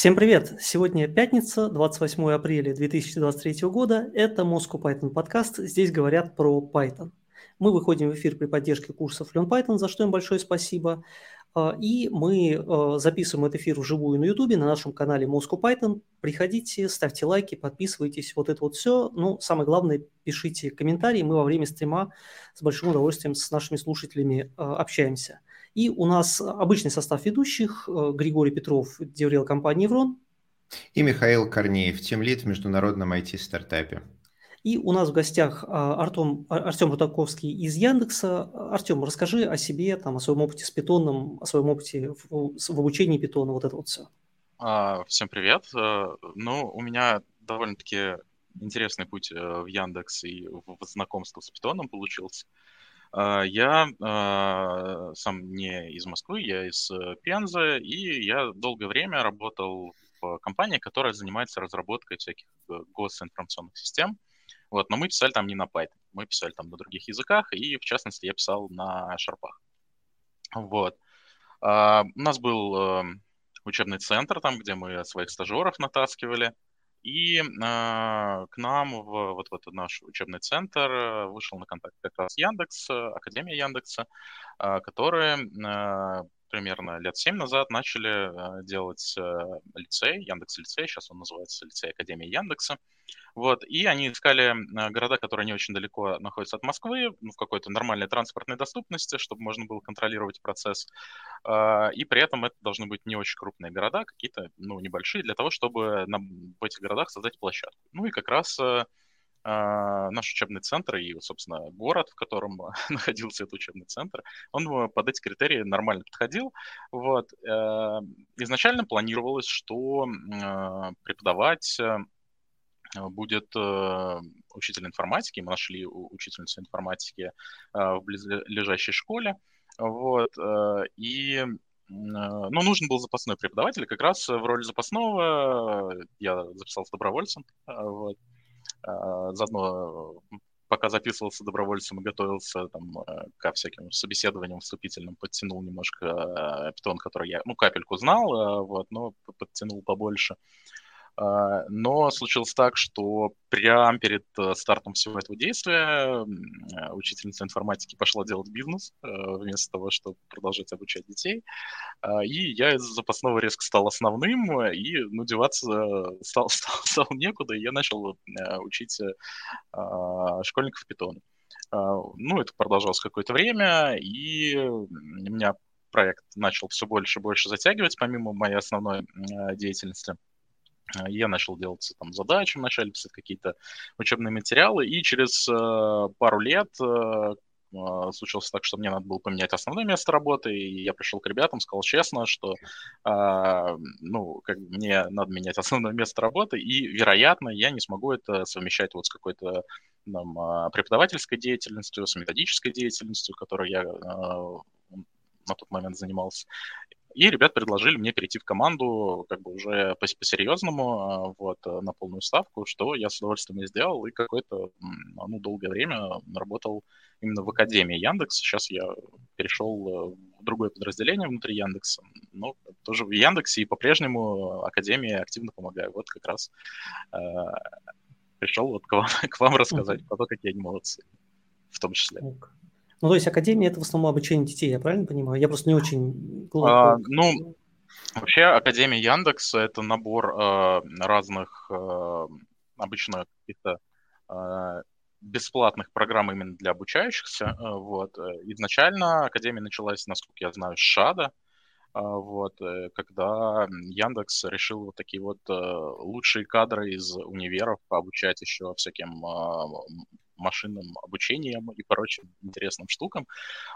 Всем привет! Сегодня пятница, 28 апреля 2023 года. Это Moscow Python подкаст. Здесь говорят про Python. Мы выходим в эфир при поддержке курсов Learn Python, за что им большое спасибо. А, и мы а, записываем этот эфир вживую на YouTube, на нашем канале Moscow Python. Приходите, ставьте лайки, подписывайтесь, вот это вот все. Ну, самое главное, пишите комментарии. Мы во время стрима с большим удовольствием с нашими слушателями а, общаемся. И у нас обычный состав ведущих. Григорий Петров, деврел компании «Еврон». И Михаил Корнеев, тимлид в международном IT-стартапе. И у нас в гостях Артем, Артем Рутаковский из Яндекса. Артем, расскажи о себе, там, о своем опыте с питоном, о своем опыте в, в обучении питона, вот это вот все. А, всем привет. Э, ну, у меня довольно-таки интересный путь э, в Яндекс и в знакомство с питоном получился. Э, я сам не из Москвы, я из Пензы, и я долгое время работал в компании, которая занимается разработкой всяких госинформационных систем. Вот, но мы писали там не на Python, мы писали там на других языках, и в частности я писал на шарпах. Вот. А, у нас был а, учебный центр, там, где мы своих стажеров натаскивали, и а, к нам в вот в этот наш учебный центр э, вышел на контакт как раз Яндекс, Академия Яндекса, а, которые а, примерно лет 7 назад начали делать лицей, Яндекс лицей, сейчас он называется лицей Академии Яндекса. Вот, и они искали города, которые не очень далеко находятся от Москвы, ну, в какой-то нормальной транспортной доступности, чтобы можно было контролировать процесс. И при этом это должны быть не очень крупные города, какие-то, ну, небольшие, для того, чтобы в этих городах создать площадку. Ну и как раз наш учебный центр и, собственно, город, в котором находился этот учебный центр, он э, под эти критерии нормально подходил. Вот. Uh, изначально планировалось, что uh, преподавать будет учитель информатики. Мы нашли учительницу информатики в близлежащей школе. Вот. И ну, нужен был запасной преподаватель. Как раз в роли запасного я записался добровольцем. Вот. А, заодно, пока записывался добровольцем и готовился там, э, ко всяким собеседованиям вступительным, подтянул немножко питон, который я, ну, капельку знал, вот, но подтянул побольше. Но случилось так, что прямо перед э, стартом всего этого действия э, учительница информатики пошла делать бизнес э, вместо того, чтобы продолжать обучать детей. А, и я из запасного резко стал основным, и ну, деваться стал, стал, стал некуда, и я начал учить а, школьников питону. Ну, это продолжалось какое-то время, и у меня проект начал все больше и больше затягивать, помимо моей основной деятельности – Э, я начал делать там задачи, вначале писать какие-то учебные материалы, и через э, пару лет э, э, случилось так, что мне надо было поменять основное место работы, и я пришел к ребятам, сказал честно, что э, ну, как мне надо менять основное место работы, и, вероятно, я не смогу это совмещать вот с какой-то там, э, преподавательской деятельностью, с методической деятельностью, которой я э, на тот момент занимался. И ребят предложили мне перейти в команду как бы уже по-серьезному, а, вот, э, на полную ставку, что я с удовольствием и сделал, и какое-то, ну, долгое время работал именно в Академии Яндекс. Сейчас я перешел э, в другое подразделение внутри Яндекса, но тоже в Яндексе и по-прежнему Академии активно помогаю. Вот как раз э, пришел вот к вам, к вам рассказать про то, какие они молодцы в том числе. Ну, то есть академия это в основном обучение детей, я правильно понимаю? Я просто не очень глубоко. А, ну, вообще Академия Яндекс это набор э, разных э, обычно каких-то э, бесплатных программ именно для обучающихся. Э, вот. Изначально Академия началась, насколько я знаю, с ШАДа, вот, когда Яндекс решил вот такие вот лучшие кадры из универов обучать еще всяким машинным обучением и прочим интересным штукам.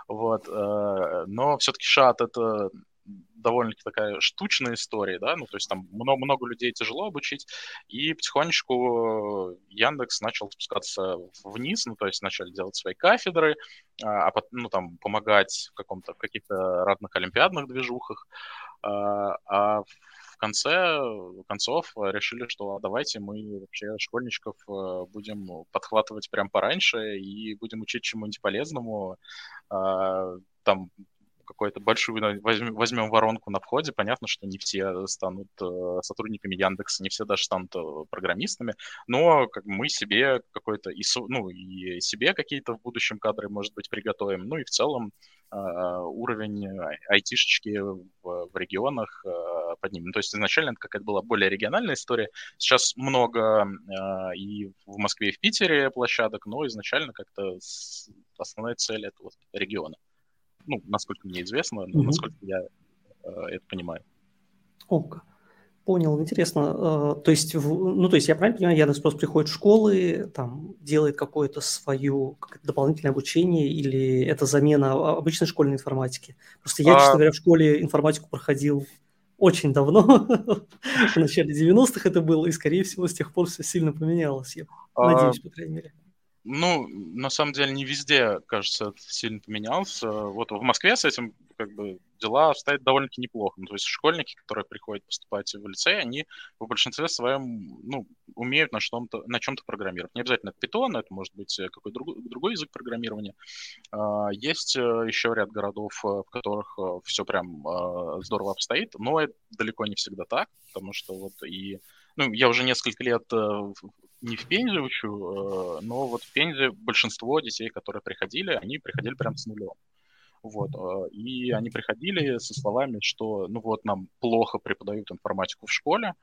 Вот. Э, но все-таки шат — это довольно-таки такая штучная история, да, ну, то есть там много, много людей тяжело обучить, и потихонечку Яндекс начал спускаться вниз, ну, то есть начали делать свои кафедры, а, а ну, там, помогать в каком-то, в каких-то разных олимпиадных движухах, а, а конце концов решили, что давайте мы вообще школьничков э, будем подхватывать прям пораньше и будем учить чему-нибудь полезному. А, там какую-то большую возьмем, воронку на входе, понятно, что не все станут э, сотрудниками Яндекса, не все даже станут э, программистами, но как мы себе какой-то, и, ну, и себе какие-то в будущем кадры, может быть, приготовим, ну и в целом э, уровень айтишечки в, в регионах э, поднимем. То есть изначально это какая-то была более региональная история, сейчас много э, и в Москве, и в Питере площадок, но изначально как-то основная цель это вот регионы ну, насколько мне известно, угу. насколько я э, это понимаю. Ок. Понял, интересно. Э, то есть, ну, то есть я правильно понимаю, Яндекс просто приходит в школы, там, делает какое-то свое дополнительное обучение или это замена обычной школьной информатики? Просто я, а... честно говоря, в школе информатику проходил очень давно, в начале 90-х это было, и, скорее всего, с тех пор все сильно поменялось, я а... надеюсь, по крайней мере. Ну, на самом деле, не везде, кажется, сильно поменялся. Вот в Москве с этим как бы дела обстоят довольно-таки неплохо. Ну, то есть школьники, которые приходят поступать в лицей, они в большинстве своем ну, умеют на, что-то, на чем-то программировать. Не обязательно это Python, это может быть э, какой-то другой, другой язык программирования. А, есть э, еще ряд городов, э, в которых все прям здорово обстоит, но это далеко не всегда так, потому что вот и ну, я уже несколько лет не в Пензе учу, э, но вот в Пензе большинство детей, которые приходили, они приходили прям с нулем. Вот, э, и они приходили со словами, что, ну вот, нам плохо преподают информатику в школе,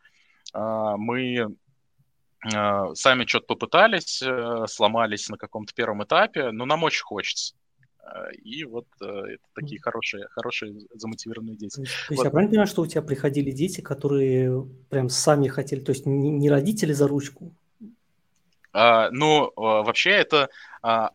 а, мы э, сами что-то попытались, сломались на каком-то первом этапе, но нам очень хочется. И вот это такие хорошие, хорошие замотивированные дети. То есть, вот. я правильно понимаю, что у тебя приходили дети, которые прям сами хотели, то есть не родители за ручку, а, ну, а, вообще это а,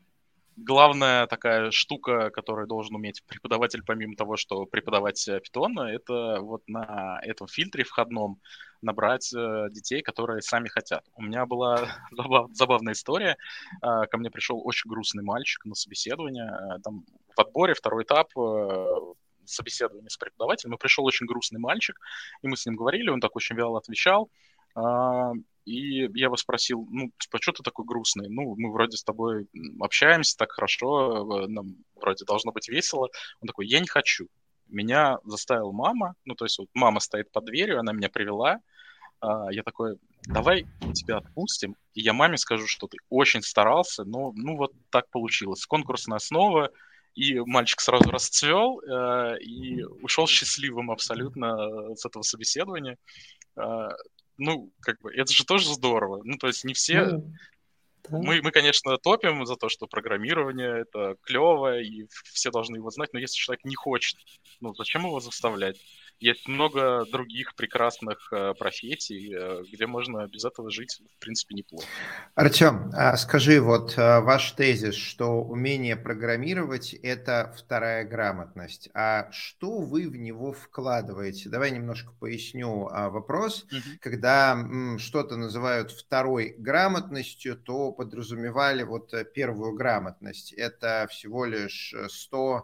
главная такая штука, которую должен уметь преподаватель, помимо того, что преподавать питон, это вот на этом фильтре входном набрать э, детей, которые сами хотят. У меня была забав, забавная история. Ко мне пришел очень грустный мальчик на собеседование. Там в отборе второй этап э, собеседования с преподавателем. И пришел очень грустный мальчик, и мы с ним говорили, он так очень вяло отвечал. И я его спросил, ну, типа, что ты такой грустный? Ну, мы вроде с тобой общаемся так хорошо, нам вроде должно быть весело. Он такой, я не хочу. Меня заставила мама, ну, то есть вот мама стоит под дверью, она меня привела. А, я такой, давай тебя отпустим, и я маме скажу, что ты очень старался, но, ну, вот так получилось. Конкурсная основа, и мальчик сразу расцвел э, и ушел счастливым абсолютно э, с этого собеседования. Э, ну, как бы, это же тоже здорово. Ну, то есть не все... Ну, да. Мы, мы, конечно, топим за то, что программирование это клево, и все должны его знать, но если человек не хочет, ну, зачем его заставлять? Есть много других прекрасных э, профессий, э, где можно без этого жить, в принципе, неплохо. Артем, а скажи, вот э, ваш тезис, что умение программировать – это вторая грамотность. А что вы в него вкладываете? Давай немножко поясню а, вопрос. Угу. Когда что-то называют второй грамотностью, то подразумевали вот первую грамотность. Это всего лишь 100-120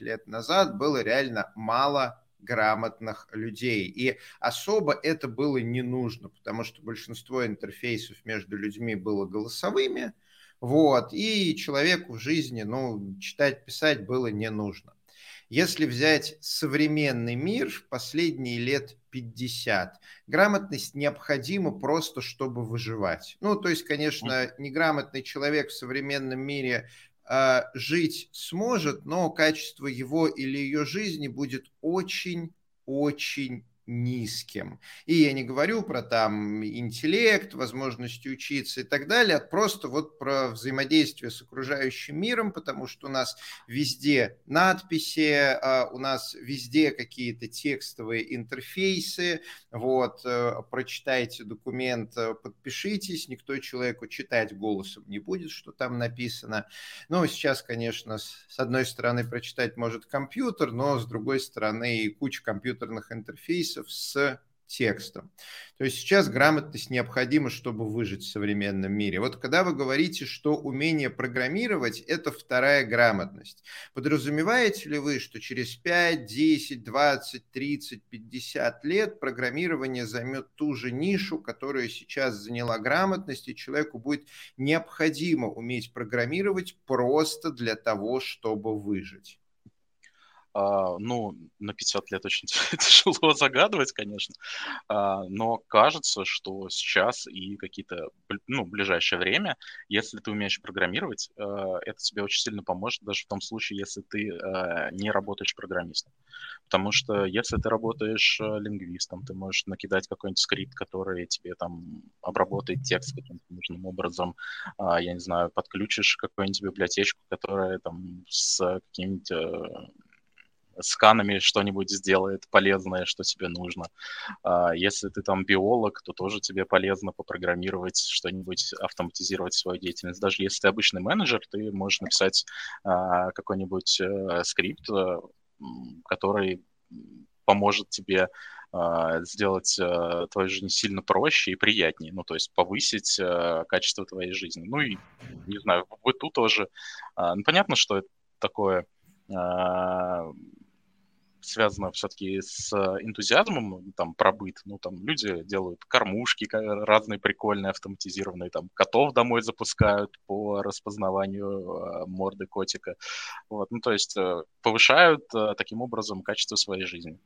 лет назад было реально мало грамотных людей. И особо это было не нужно, потому что большинство интерфейсов между людьми было голосовыми, вот, и человеку в жизни, ну, читать, писать было не нужно. Если взять современный мир в последние лет 50, грамотность необходима просто, чтобы выживать. Ну, то есть, конечно, неграмотный человек в современном мире жить сможет, но качество его или ее жизни будет очень-очень низким. И я не говорю про там интеллект, возможности учиться и так далее, а просто вот про взаимодействие с окружающим миром, потому что у нас везде надписи, а, у нас везде какие-то текстовые интерфейсы, вот, э, прочитайте документ, э, подпишитесь, никто человеку читать голосом не будет, что там написано. Ну, сейчас, конечно, с одной стороны прочитать может компьютер, но с другой стороны куча компьютерных интерфейсов, интерфейсов с текстом. То есть сейчас грамотность необходима, чтобы выжить в современном мире. Вот когда вы говорите, что умение программировать – это вторая грамотность, подразумеваете ли вы, что через 5, 10, 20, 30, 50 лет программирование займет ту же нишу, которую сейчас заняла грамотность, и человеку будет необходимо уметь программировать просто для того, чтобы выжить? Uh, ну, на 500 лет очень тяжело загадывать, конечно, uh, но кажется, что сейчас и какие-то, ну, ближайшее время, если ты умеешь программировать, uh, это тебе очень сильно поможет, даже в том случае, если ты не работаешь программистом. Потому что если ты работаешь лингвистом, ты можешь накидать какой-нибудь скрипт, который тебе там обработает текст каким-то нужным образом, я не знаю, подключишь какую-нибудь библиотечку, которая там с какими-нибудь сканами что-нибудь сделает полезное, что тебе нужно. А, если ты там биолог, то тоже тебе полезно попрограммировать что-нибудь, автоматизировать свою деятельность. Даже если ты обычный менеджер, ты можешь написать а, какой-нибудь э, скрипт, э, который поможет тебе а, сделать э, твою жизнь сильно проще и приятнее, ну, то есть повысить качество твоей жизни. Ну и, не знаю, в быту тоже. Ну, понятно, что это такое связано все-таки с энтузиазмом, там, про быт. Ну, там, люди делают кормушки разные прикольные, автоматизированные, там, котов домой запускают по распознаванию э, морды котика. Вот, ну, то есть э, повышают э, таким образом качество своей жизни.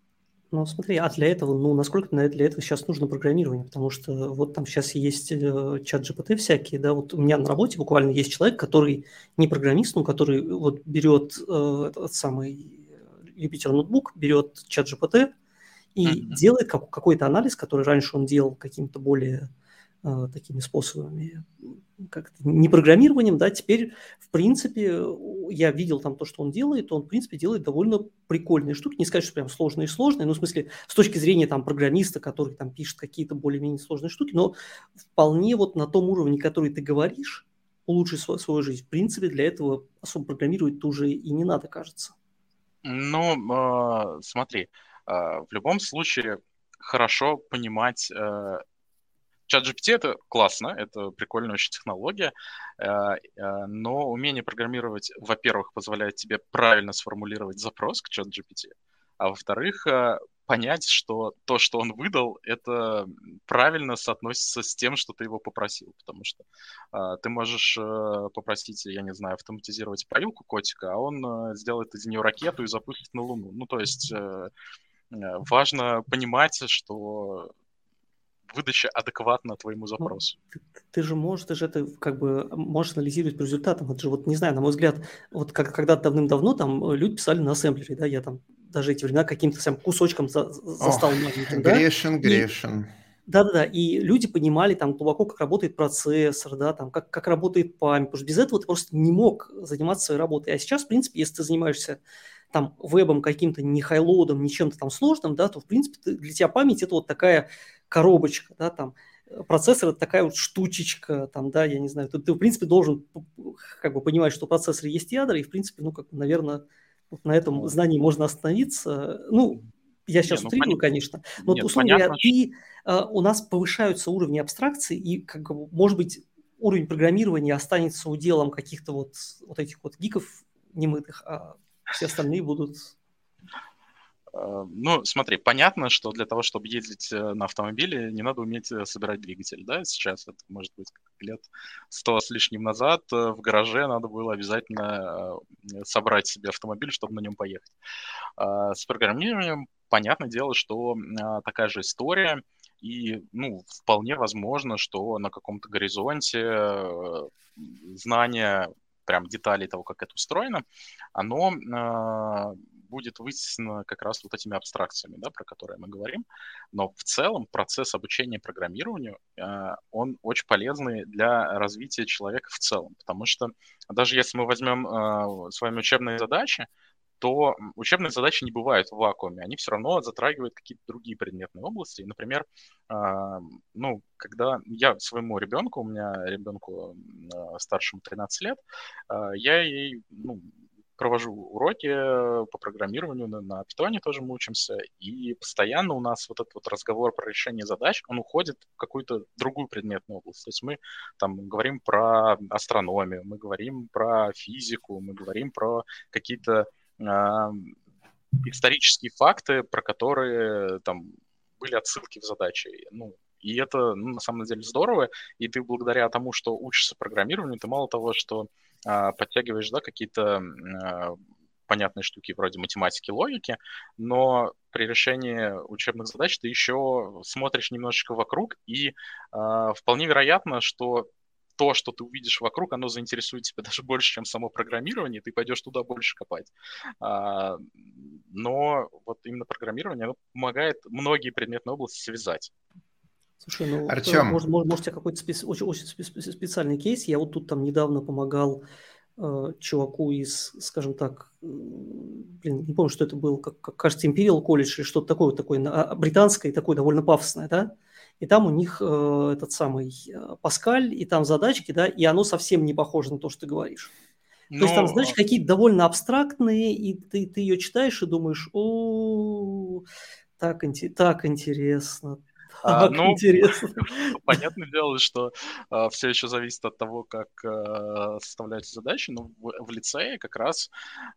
Ну, смотри, а для этого, ну, насколько для этого сейчас нужно программирование? Потому что вот там сейчас есть э, чат GPT всякие, да, вот у меня на работе буквально есть человек, который не программист, но который вот берет э, этот самый Юпитер ноутбук, берет чат GPT и mm-hmm. делает как, какой-то анализ, который раньше он делал какими-то более э, такими способами, как не программированием, да, теперь, в принципе, я видел там то, что он делает, он, в принципе, делает довольно прикольные штуки, не сказать, что прям сложные-сложные, но в смысле, с точки зрения там программиста, который там пишет какие-то более-менее сложные штуки, но вполне вот на том уровне, который ты говоришь, улучшить свою, свою жизнь, в принципе, для этого особо программировать уже и не надо, кажется. Ну, э, смотри, э, в любом случае хорошо понимать э, Чат GPT это классно, это прикольная очень технология, но умение программировать, во-первых, позволяет тебе правильно сформулировать запрос к чат GPT, а во-вторых, понять, что то, что он выдал, это правильно соотносится с тем, что ты его попросил. Потому что э, ты можешь э, попросить, я не знаю, автоматизировать поилку котика, а он э, сделает из нее ракету и запустит на Луну. Ну, то есть э, э важно понимать, что выдача адекватна твоему ну, запросу. Ну, ты, ты же можешь, ты же это как бы можешь анализировать по результатам. Это же вот, не знаю, на мой взгляд, вот как, когда давным-давно там люди писали на ассемблере, да, я там даже эти времена каким-то сам кусочком за, застал Ох, маленьким. Грешен, да? грешен. Да-да-да, и люди понимали там глубоко, как работает процессор, да, там, как, как работает память, потому что без этого ты просто не мог заниматься своей работой. А сейчас, в принципе, если ты занимаешься там вебом каким-то, не хайлоудом, не чем-то там сложным, да, то, в принципе, ты, для тебя память – это вот такая коробочка, да, там, процессор – это такая вот штучечка, там, да, я не знаю, ты, ты, в принципе, должен как бы понимать, что в процессоре есть ядра, и, в принципе, ну, как, наверное, на этом знании можно остановиться. Ну, я сейчас не, утрирую, ну, конечно, но Нет, условно говоря, ты, э, у нас повышаются уровни абстракции, и, как бы, может быть, уровень программирования останется уделом каких-то вот, вот этих вот гиков немытых, а все остальные будут ну, смотри, понятно, что для того, чтобы ездить э, на автомобиле, не надо уметь э, собирать двигатель, да, сейчас это, может быть, лет сто с лишним назад в гараже надо было обязательно собрать себе автомобиль, чтобы на нем поехать. А с программированием, понятное дело, что такая же история, и, ну, вполне возможно, что на каком-то горизонте знание прям деталей того, как это устроено, оно будет вытеснено как раз вот этими абстракциями, да, про которые мы говорим. Но в целом процесс обучения программированию, э, он очень полезный для развития человека в целом, потому что даже если мы возьмем э, с вами учебные задачи, то учебные задачи не бывают в вакууме, они все равно затрагивают какие-то другие предметные области. Например, э, ну, когда я своему ребенку, у меня ребенку старшему 13 лет, я ей, ну, провожу уроки э, по программированию, на, на питоне тоже мы учимся, и постоянно у нас вот этот вот разговор про решение задач, он уходит в какую-то другую предметную область. То есть мы там говорим про астрономию, мы говорим про физику, мы говорим про какие-то э, исторические факты, про которые там были отсылки в задаче. Ну, и это, ну, на самом деле, здорово. И ты благодаря тому, что учишься программированию, ты мало того, что а, подтягиваешь, да, какие-то а, понятные штуки вроде математики, логики, но при решении учебных задач ты еще смотришь немножечко вокруг, и э, вполне вероятно, что то, что ты увидишь вокруг, оно заинтересует тебя даже больше, чем само программирование, и ты пойдешь туда больше копать. А, но вот именно программирование, оно помогает многие предметные области связать. Слушай, ну, Артем. Может, может, может, у тебя какой-то специ... очень, очень специальный кейс. Я вот тут там недавно помогал э, чуваку из, скажем так, блин, не помню, что это был, как, как кажется, Imperial College или что-то такое, такое а, британское, такое довольно пафосное, да? И там у них э, этот самый э, Паскаль, и там задачки, да, и оно совсем не похоже на то, что ты говоришь. Но... То есть там задачи какие-то довольно абстрактные, и ты, ты ее читаешь и думаешь, о, так, так интересно, а, ну, интересно. Понятное дело, что а, все еще зависит от того, как а, составляются задачи, но в, в лицее как раз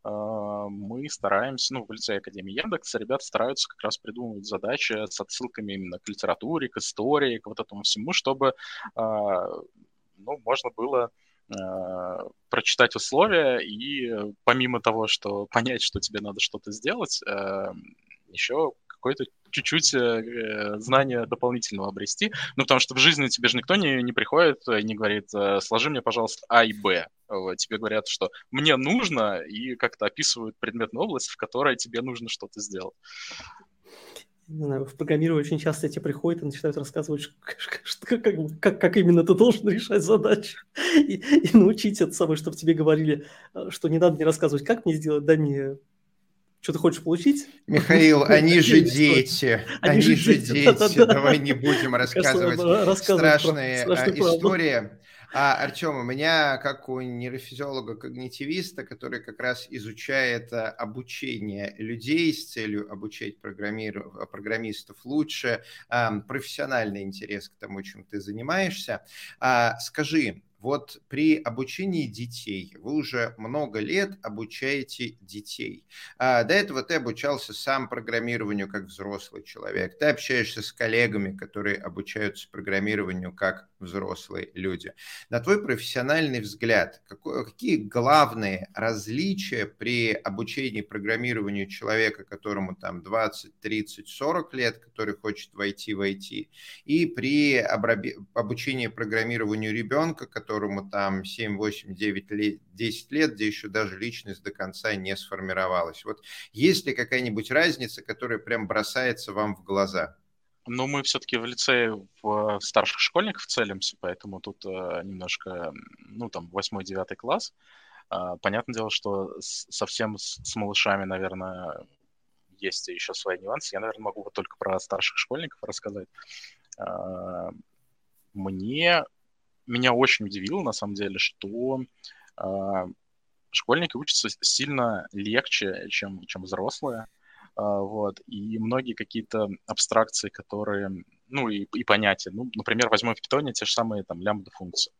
а, мы стараемся, ну, в лицее Академии Яндекса ребята стараются как раз придумывать задачи с отсылками именно к литературе, к истории, к вот этому всему, чтобы, а, ну, можно было а, прочитать условия и помимо того, что понять, что тебе надо что-то сделать, а, еще какой-то чуть-чуть э, э, знания дополнительного обрести. Ну, потому что в жизни тебе же никто не, не приходит и не говорит, э, сложи мне, пожалуйста, А и Б. Тебе говорят, что мне нужно, и как-то описывают предметную область, в которой тебе нужно что-то сделать. Не знаю, в программировании очень часто тебе приходят и начинают рассказывать, как, как, как, как именно ты должен решать задачи. И, и научить это самое, чтобы тебе говорили, что не надо мне рассказывать, как мне сделать, дай мне что ты хочешь получить? Михаил, они же дети. Они же дети. Давай не будем рассказывать страшные а, истории. А, Артем, у меня, как у нейрофизиолога-когнитивиста, который как раз изучает а, обучение людей с целью обучать программистов лучше, профессиональный интерес к тому, чем ты занимаешься. Скажи, вот при обучении детей, вы уже много лет обучаете детей. А до этого ты обучался сам программированию как взрослый человек. Ты общаешься с коллегами, которые обучаются программированию как взрослые люди. На твой профессиональный взгляд, какой, какие главные различия при обучении программированию человека, которому там 20, 30, 40 лет, который хочет войти в IT, и при обучении программированию ребенка, который которому там 7, 8, 9 лет, 10 лет, где еще даже личность до конца не сформировалась. Вот есть ли какая-нибудь разница, которая прям бросается вам в глаза? Ну, мы все-таки в лицее в старших школьников целимся, поэтому тут э, немножко, ну, там, 8-9 класс. Э, понятное дело, что совсем с, малышами, наверное, есть еще свои нюансы. Я, наверное, могу только про старших школьников рассказать. Э, мне меня очень удивило, на самом деле, что э, школьники учатся сильно легче, чем, чем взрослые. Э, вот, и многие какие-то абстракции, которые, ну, и, и понятия, ну, например, возьмем в питоне те же самые там лямбда-функции.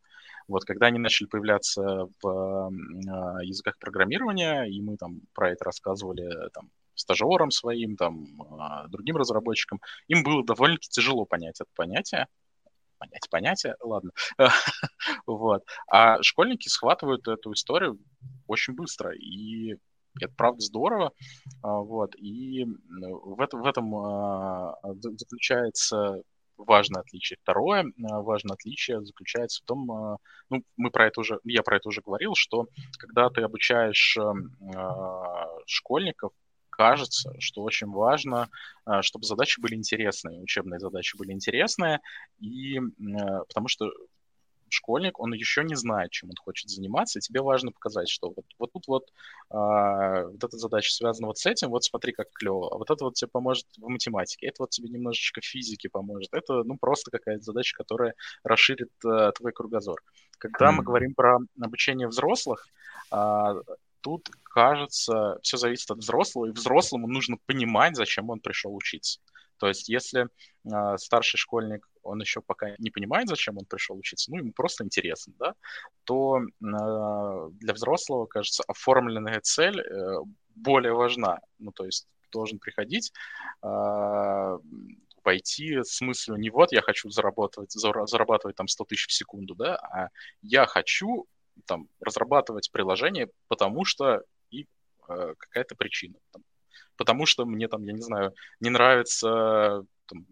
Вот, когда они начали появляться в э, языках программирования, и мы там про это рассказывали там, стажерам своим, там, другим разработчикам, им было довольно-таки тяжело понять это понятие, понять понятие, ладно. вот. А школьники схватывают эту историю очень быстро, и это правда здорово, а, вот, и в этом, в этом а, заключается важное отличие. Второе а, важное отличие заключается в том, ну, мы про это уже, я про это уже говорил, что когда ты обучаешь школьников, кажется, что очень важно, а, чтобы задачи были интересные, учебные задачи были интересные, и э, потому что школьник, он еще не знает, чем он хочет заниматься, и тебе важно показать, что вот, вот тут вот, а, вот эта задача связана вот с этим, вот смотри, как клево, а вот это вот тебе поможет в математике, это вот тебе немножечко в физике поможет, это, ну, просто какая-то задача, которая расширит а, твой кругозор. Когда mm. мы говорим про обучение взрослых, а, тут, кажется, все зависит от взрослого, и взрослому нужно понимать, зачем он пришел учиться. То есть, если э, старший школьник, он еще пока не понимает, зачем он пришел учиться, ну, ему просто интересно, да, то э, для взрослого, кажется, оформленная цель э, более важна. Ну, то есть, должен приходить, э, пойти с мыслью не вот я хочу зарабатывать, зарабатывать там 100 тысяч в секунду, да, а я хочу там разрабатывать приложение, потому что и э, какая-то причина. Там, потому что мне там, я не знаю, не нравится там,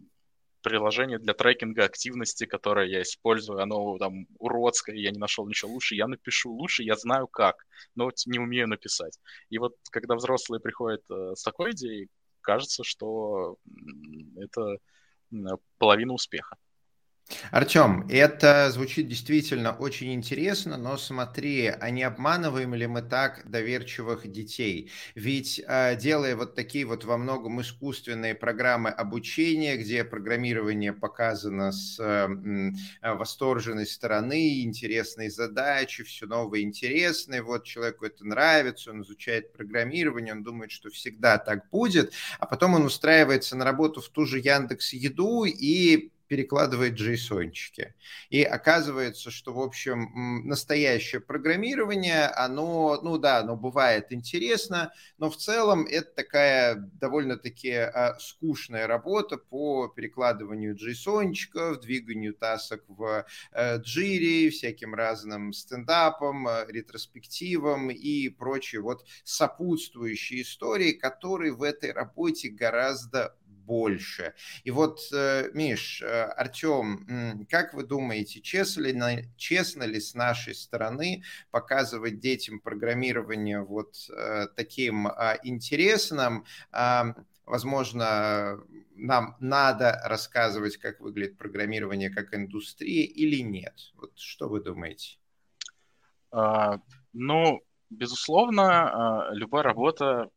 приложение для трекинга активности, которое я использую, оно там уродское, я не нашел ничего лучше, я напишу лучше, я знаю как, но не умею написать. И вот когда взрослые приходят э, с такой идеей, кажется, что это половина успеха. Артем, это звучит действительно очень интересно, но смотри, а не обманываем ли мы так доверчивых детей? Ведь э, делая вот такие вот во многом искусственные программы обучения, где программирование показано с э, восторженной стороны, интересные задачи, все новое интересное, вот человеку это нравится, он изучает программирование, он думает, что всегда так будет, а потом он устраивается на работу в ту же Яндекс Еду и перекладывает джейсончики. И оказывается, что, в общем, настоящее программирование, оно, ну да, оно бывает интересно, но в целом это такая довольно-таки а, скучная работа по перекладыванию джейсончиков, двиганию тасок в а, джире, всяким разным стендапам, а, ретроспективам и прочие вот сопутствующие истории, которые в этой работе гораздо больше. И вот, э, Миш, э, Артем, как вы думаете, честно ли, честно ли с нашей стороны показывать детям программирование вот э, таким а, интересным? Возможно, нам надо рассказывать, как выглядит программирование как индустрия или нет? Вот что вы думаете? А, ну, безусловно, а, любая работа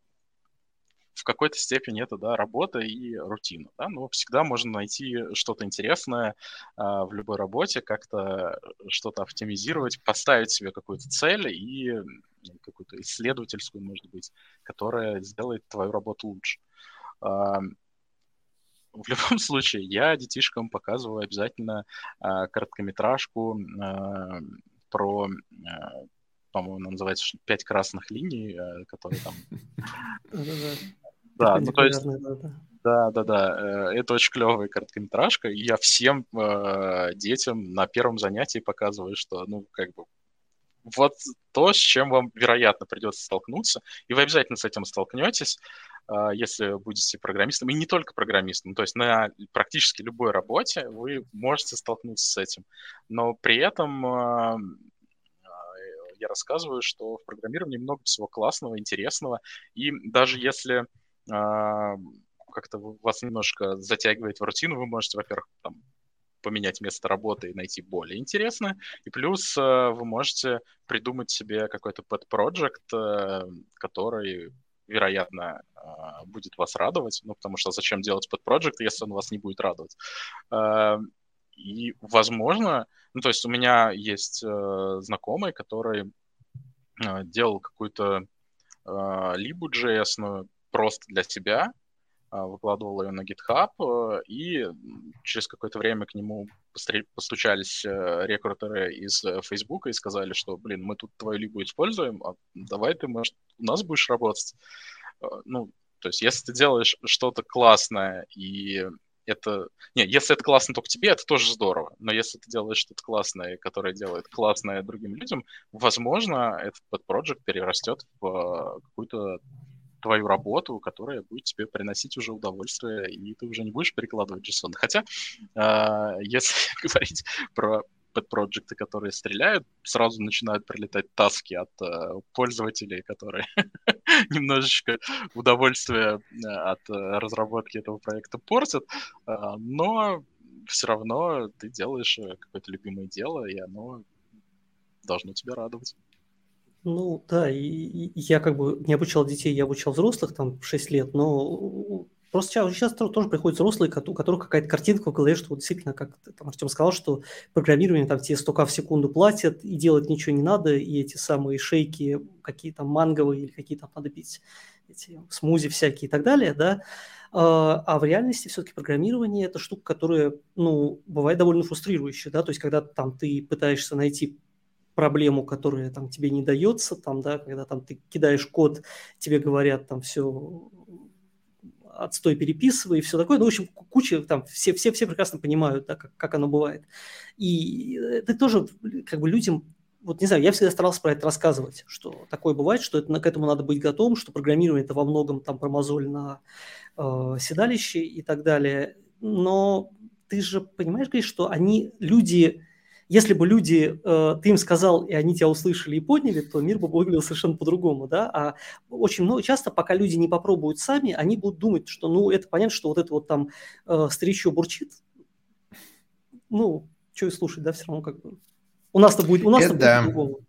в какой-то степени это, да, работа и рутина, да, но всегда можно найти что-то интересное а, в любой работе, как-то что-то оптимизировать, поставить себе какую-то цель и какую-то исследовательскую, может быть, которая сделает твою работу лучше. А, в любом случае, я детишкам показываю обязательно а, короткометражку а, про а, по-моему, называется «Пять красных линий», а, которые там да, ну то есть... Да, да, да. Э, это очень клевая короткометражка. И я всем э, детям на первом занятии показываю, что, ну, как бы, вот то, с чем вам, вероятно, придется столкнуться, и вы обязательно с этим столкнетесь, э, если будете программистом, и не только программистом, то есть на практически любой работе вы можете столкнуться с этим. Но при этом э, э я рассказываю, что в программировании много всего классного, интересного, и даже если как-то вас немножко затягивает в рутину, вы можете, во-первых, там, поменять место работы и найти более интересное. И плюс э, вы можете придумать себе какой-то pet project, э, который, вероятно, а, будет вас радовать. Ну, потому что зачем делать pet project, если он вас не будет радовать? А, и, возможно, ну, то есть у меня есть э, знакомый, который делал какую-то либо JS, просто для себя, а, выкладывал ее на GitHub, э, и через какое-то время к нему постучались э, рекрутеры из э, Facebook и сказали, что, блин, мы тут твою лигу используем, а давай ты, может, у нас будешь работать. Ну, то есть, если ты делаешь что-то классное, и это... Не, если это классно только тебе, это тоже здорово. Но если ты делаешь что-то классное, которое делает классное другим людям, возможно, этот подпроект перерастет в какую-то твою работу, которая будет тебе приносить уже удовольствие, и ты уже не будешь перекладывать JSON. Хотя, э, если говорить про подпроекты, которые стреляют, сразу начинают прилетать таски от э, пользователей, которые немножечко удовольствие э, от э, разработки этого проекта портят, э, но все равно ты делаешь э, какое-то любимое дело, и оно должно тебя радовать. Ну да, и, и я как бы не обучал детей, я обучал взрослых там 6 лет, но просто сейчас, сейчас тоже приходят взрослые, у которых какая-то картинка в голове, что вот действительно, как там Артем сказал, что программирование там тебе 100к в секунду платят, и делать ничего не надо, и эти самые шейки, какие там манговые или какие там надо пить, эти смузи всякие и так далее, да, а, а в реальности все-таки программирование – это штука, которая, ну, бывает довольно фрустрирующая, да, то есть когда там ты пытаешься найти проблему, которая там тебе не дается, там, да, когда там ты кидаешь код, тебе говорят там все отстой переписывай и все такое. Ну, в общем, куча, там, все, все, все прекрасно понимают, да, как, как оно бывает. И ты тоже, как бы, людям вот не знаю, я всегда старался про это рассказывать, что такое бывает, что это, к этому надо быть готовым, что программирование это во многом там про мозоль на э, седалище и так далее. Но ты же понимаешь, Гриш, что они, люди, если бы люди, э, ты им сказал, и они тебя услышали и подняли, то мир бы выглядел совершенно по-другому, да, а очень много, часто, пока люди не попробуют сами, они будут думать, что, ну, это понятно, что вот это вот там э, старичье бурчит, ну, что и слушать, да, все равно как бы. У нас-то будет, у нас-то будет по-другому.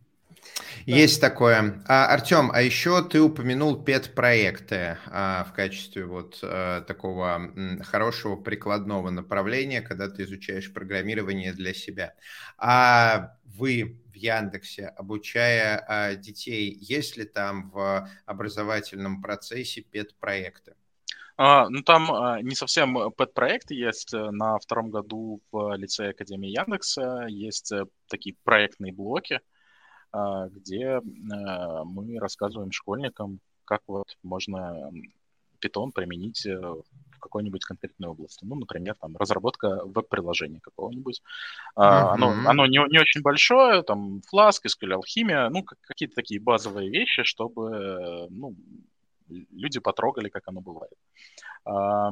Есть такое. А, Артем, а еще ты упомянул пет-проекты а, в качестве вот а, такого м, хорошего прикладного направления, когда ты изучаешь программирование для себя. А вы в Яндексе, обучая а, детей, есть ли там в образовательном процессе пет-проекты? А, ну, там а, не совсем пэт-проекты есть. Э, на втором году в лицее Академии Яндекса есть э, такие проектные блоки, где а, мы рассказываем школьникам, как вот можно питон применить э, в какой-нибудь конкретной области. Ну, например, там разработка веб-приложения какого-нибудь. Uh-huh. Оно, оно не, не очень большое, там Flask, SQL Alchemia, ну, какие-то такие базовые вещи, чтобы ну, люди потрогали, как оно бывает. А,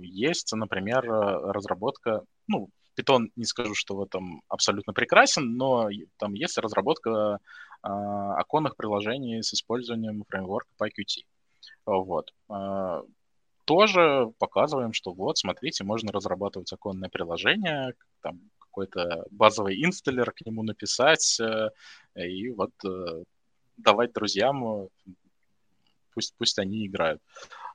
есть, например, разработка, ну, Python не скажу, что в этом абсолютно прекрасен, но там есть разработка а, оконных приложений с использованием фреймворка PyQt. Вот. А, тоже показываем, что вот, смотрите, можно разрабатывать оконное приложение, там какой-то базовый инсталлер к нему написать, э, и вот э, давать друзьям, э, пусть, пусть они играют.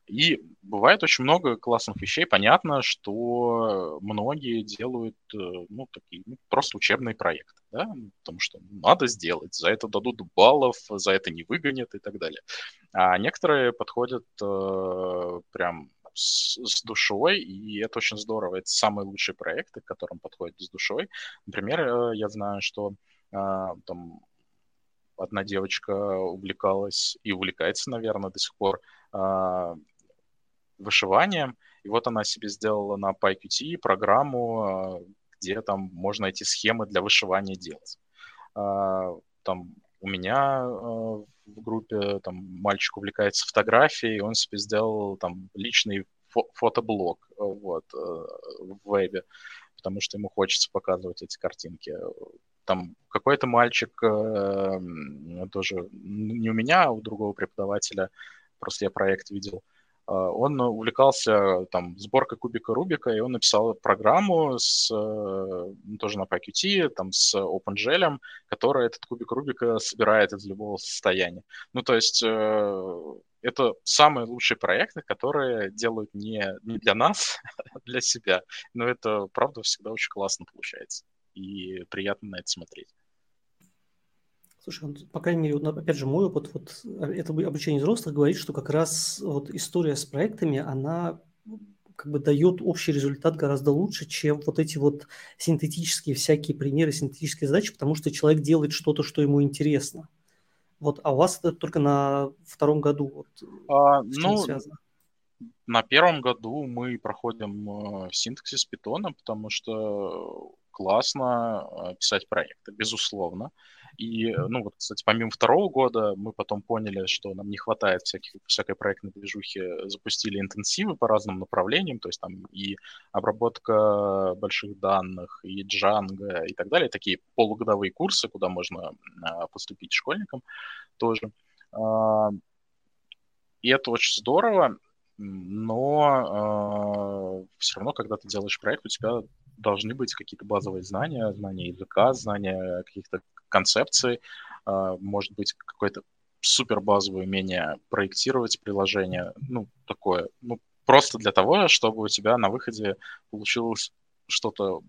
И бывает очень много классных вещей. Понятно, что многие делают э, ну, такие ну, просто учебные проекты, да? потому что надо сделать, за это дадут баллов, за это не выгонят и так далее. А некоторые подходят э, прям с, с душой, и это очень здорово. Это самые лучшие проекты, к которым подходят с душой. Например, э, я знаю, что э, там одна девочка увлекалась и увлекается, наверное, до сих пор э, вышиванием. И вот она себе сделала на PyQt программу, э, где там можно эти схемы для вышивания делать. Э, там у меня э, в группе там мальчик увлекается фотографией, он себе сделал там личный фо- фотоблог вот, в вебе, потому что ему хочется показывать эти картинки там какой-то мальчик, тоже не у меня, а у другого преподавателя, просто я проект видел, он увлекался там сборкой кубика Рубика, и он написал программу с, э, тоже на PyQt, там с OpenGL, которая этот кубик Рубика собирает из любого состояния. Ну, то есть это самые лучшие проекты, которые делают не, не для нас, а для себя. Но это, правда, всегда очень классно получается и приятно на это смотреть. Слушай, по крайней мере, вот, опять же, мой опыт, вот это обучение взрослых говорит, что как раз вот история с проектами, она как бы дает общий результат гораздо лучше, чем вот эти вот синтетические всякие примеры, синтетические задачи, потому что человек делает что-то, что ему интересно. Вот, а у вас это только на втором году вот, а, ну, связано? На первом году мы проходим э, синтаксис питона, потому что классно э, писать проекты, безусловно. И, э, ну вот, кстати, помимо второго года мы потом поняли, что нам не хватает всяких, всякой проектной движухи, запустили интенсивы по разным направлениям, то есть там и обработка больших данных, и Django и так далее, такие полугодовые курсы, куда можно а, поступить школьникам тоже. А, и это очень здорово, но э, все равно, когда ты делаешь проект, у тебя должны быть какие-то базовые знания, знания языка, знания каких-то концепций, а, может быть, какое-то супер базовое умение проектировать приложение, ну, такое, ну, просто для того, чтобы у тебя на выходе получилось что-то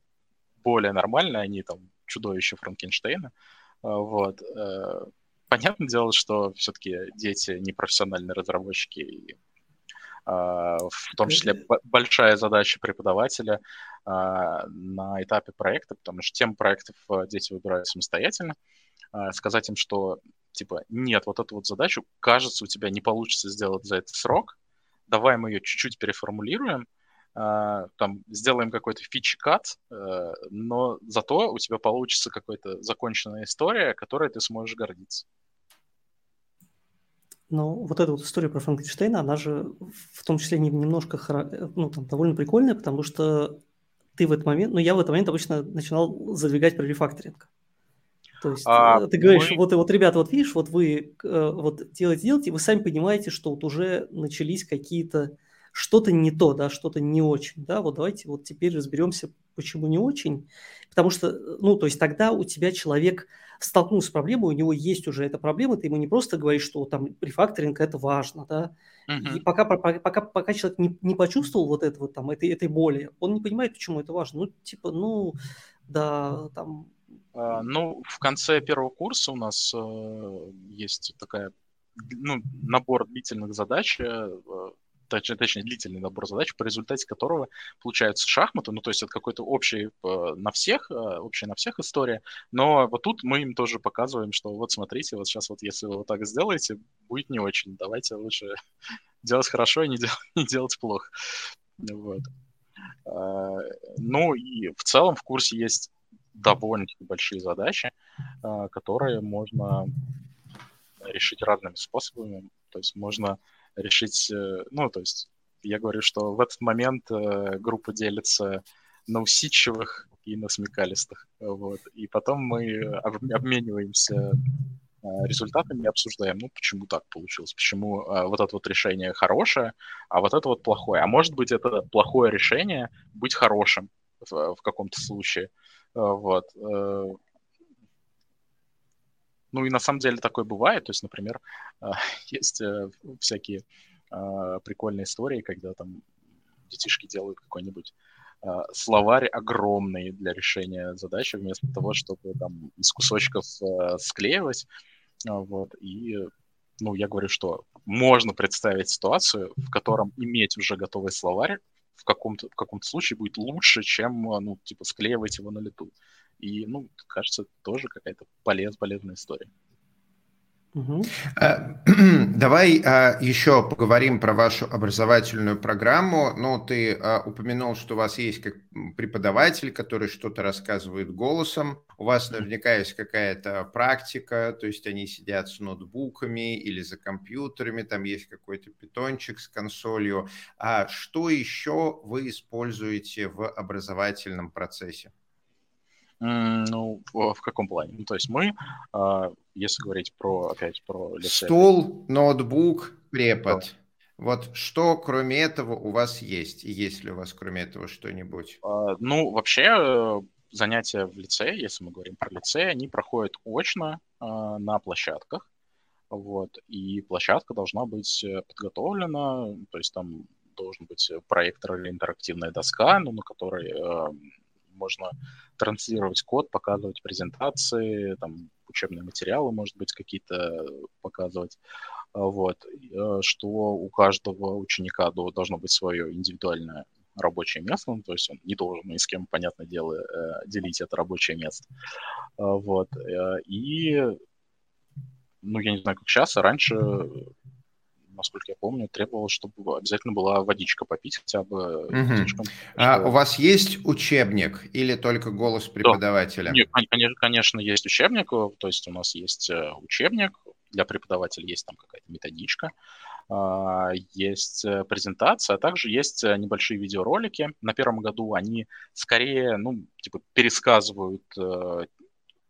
более нормальное, а не там чудовище Франкенштейна. А, вот. Э, понятное дело, что все-таки дети не профессиональные разработчики, и в том числе большая задача преподавателя а, на этапе проекта, потому что тем проектов а, дети выбирают самостоятельно, сказать им, что типа нет, вот эту вот задачу, кажется, у тебя не получится сделать за этот срок, давай мы ее чуть-чуть переформулируем, там сделаем какой-то фич-кат, э, но зато у тебя получится какая-то законченная история, которой ты сможешь гордиться. Но вот эта вот история про Франкенштейна, она же в том числе немножко ну, там, довольно прикольная, потому что ты в этот момент, ну я в этот момент обычно начинал задвигать про рефакторинг. То есть а, э, ты говоришь, мы... вот, вот, ребята, вот видишь, вот вы э, вот делаете, делаете, вы сами понимаете, что вот уже начались какие-то, что-то не то, да, что-то не очень, да, вот давайте вот теперь разберемся, почему не очень, потому что, ну, то есть тогда у тебя человек столкнулся с проблемой, у него есть уже эта проблема, ты ему не просто говоришь, что там рефакторинг это важно, да, uh-huh. и пока, пока, пока человек не, не почувствовал вот этого там, этой, этой боли, он не понимает, почему это важно, ну, типа, ну, да, там, а, ну, в конце первого курса у нас э, есть такая, ну, набор длительных задач, э, точнее, точнее, длительный набор задач, по результате которого получаются шахматы, ну, то есть это какой-то общий э, на всех, общая на всех история, но вот тут мы им тоже показываем, что вот смотрите, вот сейчас вот если вы вот так сделаете, будет не очень, давайте лучше делать хорошо и не, дел- не делать плохо. Вот. А, ну и в целом в курсе есть довольно-таки большие задачи, которые можно решить разными способами. То есть можно решить, э, ну, то есть я говорю, что в этот момент э, группа делится на усидчивых и на смекалистых. Вот. И потом мы обмениваемся а, результатами обсуждаем, ну, почему так получилось, почему а, вот это вот решение хорошее, а вот это вот плохое. А может быть, это плохое решение быть хорошим в, в каком-то случае. Вот. Э, ну и на самом деле такое бывает. То есть, например, а, есть э, всякие а, прикольные истории, когда там детишки делают какой-нибудь словарь огромный для решения задачи, вместо того, чтобы там из кусочков э, склеивать. Вот, и ну, я говорю, что можно представить ситуацию, в котором иметь уже готовый словарь в каком-то в каком-то случае будет лучше, чем, ну, типа, склеивать его на лету. И, ну, кажется, тоже какая-то полез, полезная история. Угу. Давай а, еще поговорим про вашу образовательную программу. Ну, ты а, упомянул, что у вас есть как преподаватель, который что-то рассказывает голосом. У вас наверняка есть какая-то практика, то есть они сидят с ноутбуками или за компьютерами, там есть какой-то питончик с консолью. А что еще вы используете в образовательном процессе? Ну, в, в каком плане? Ну, то есть мы, э, если говорить про, опять, про лице... Стул, ноутбук, препод. Да. Вот что, кроме этого, у вас есть? И есть ли у вас, кроме этого, что-нибудь? Э, ну, вообще, э, занятия в лице, если мы говорим про лице, они проходят очно э, на площадках. Вот, и площадка должна быть э, подготовлена, то есть там должен быть проектор или интерактивная доска, ну, на которой э, можно транслировать код, показывать презентации, там, учебные материалы, может быть, какие-то показывать. А, вот. Э, что у каждого ученика должно быть свое индивидуальное рабочее место, ну, то есть он не должен ни с кем, понятное дело, э, делить это рабочее место. А, вот. Э, и, ну, я не знаю, как сейчас, а раньше насколько я помню, требовалось, чтобы обязательно была водичка попить хотя бы. Угу. Слишком, а у вас есть учебник или только голос преподавателя? Да. Нет, конечно, конечно, есть учебник, то есть у нас есть э, учебник, для преподавателя есть там какая-то методичка, а, есть э, презентация, а также есть э, небольшие видеоролики. На первом году они скорее, ну, типа, пересказывают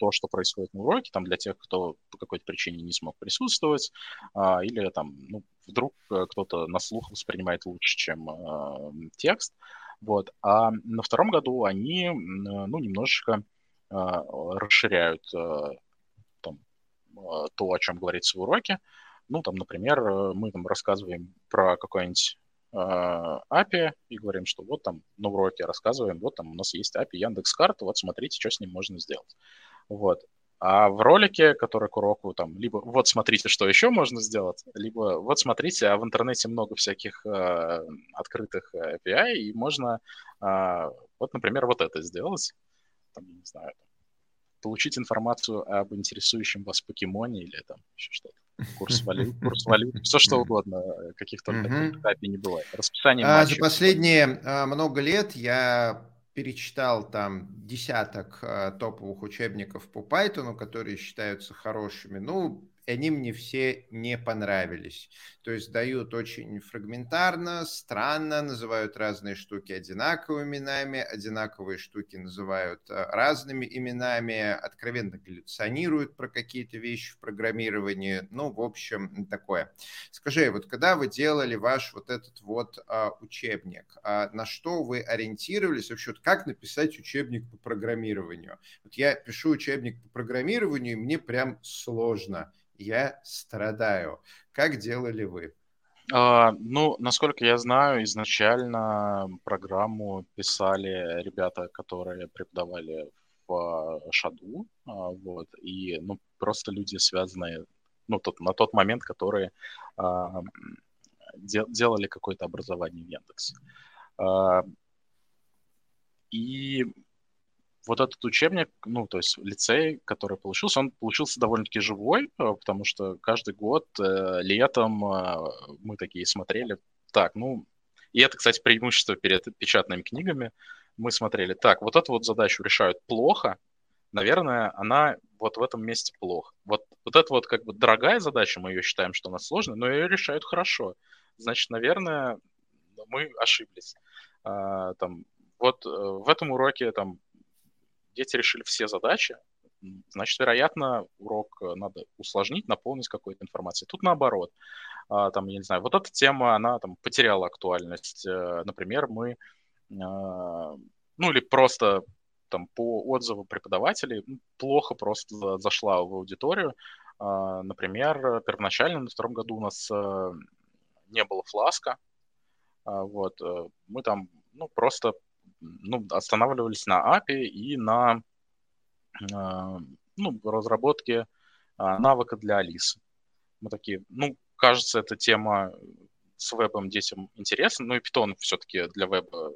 то, что происходит на уроке, там для тех, кто по какой-то причине не смог присутствовать, а, или там, ну, вдруг э, кто-то на слух воспринимает лучше, чем э, текст. Вот. А на втором году они, ну, немножечко э, расширяют э, там, э, то, о чем говорится в уроке. Ну, там, например, э, мы там рассказываем про какой-нибудь API и говорим, что вот там на уроке рассказываем, вот там у нас есть API Яндекс.Карта, вот смотрите, что с ним можно сделать. Вот. А в ролике, который к уроку, там, либо вот смотрите, что еще можно сделать, либо вот смотрите, а в интернете много всяких э, открытых API, и можно, э, вот, например, вот это сделать, там, не знаю, получить информацию об интересующем вас покемоне или там еще что-то. курс валют, курс валют, все что угодно, каких только mm не бывает. Расписание а, За последние а, много лет я перечитал там десяток а, топовых учебников по Python, которые считаются хорошими. Ну, они мне все не понравились. То есть дают очень фрагментарно, странно, называют разные штуки одинаковыми именами, одинаковые штуки называют э, разными именами, откровенно галлюционируют про какие-то вещи в программировании. Ну, в общем, такое. Скажи, вот когда вы делали ваш вот этот вот а, учебник, а, на что вы ориентировались вообще? Вот как написать учебник по программированию? Вот я пишу учебник по программированию, и мне прям сложно я страдаю. Как делали вы? А, ну, насколько я знаю, изначально программу писали ребята, которые преподавали в Шаду, а, вот, и, ну, просто люди, связанные, ну, тот, на тот момент, которые а, де, делали какое-то образование в Яндексе. А, и вот этот учебник, ну, то есть лицей, который получился, он получился довольно-таки живой, э, потому что каждый год э, летом э, мы такие смотрели, так, ну, и это, кстати, преимущество перед печатными книгами, мы смотрели, так, вот эту вот задачу решают плохо, наверное, она вот в этом месте плохо. Вот, вот это вот как бы дорогая задача, мы ее считаем, что она сложная, но ее решают хорошо. Значит, наверное, мы ошиблись. А, там, вот в этом уроке там дети решили все задачи, значит, вероятно, урок э, надо усложнить, наполнить какой-то информацией. Тут наоборот. А, там, я не знаю, вот эта тема, она там потеряла актуальность. Э, например, мы, а, ну или просто там по отзыву преподавателей плохо просто зашла в аудиторию. А, например, первоначально на втором году у нас э, не было фласка. Вот, мы там, ну, просто ну, останавливались на API и на а, ну, разработке а, навыка для Алисы. Мы такие, ну, кажется, эта тема с вебом детям интересна, ну и Python все-таки для веба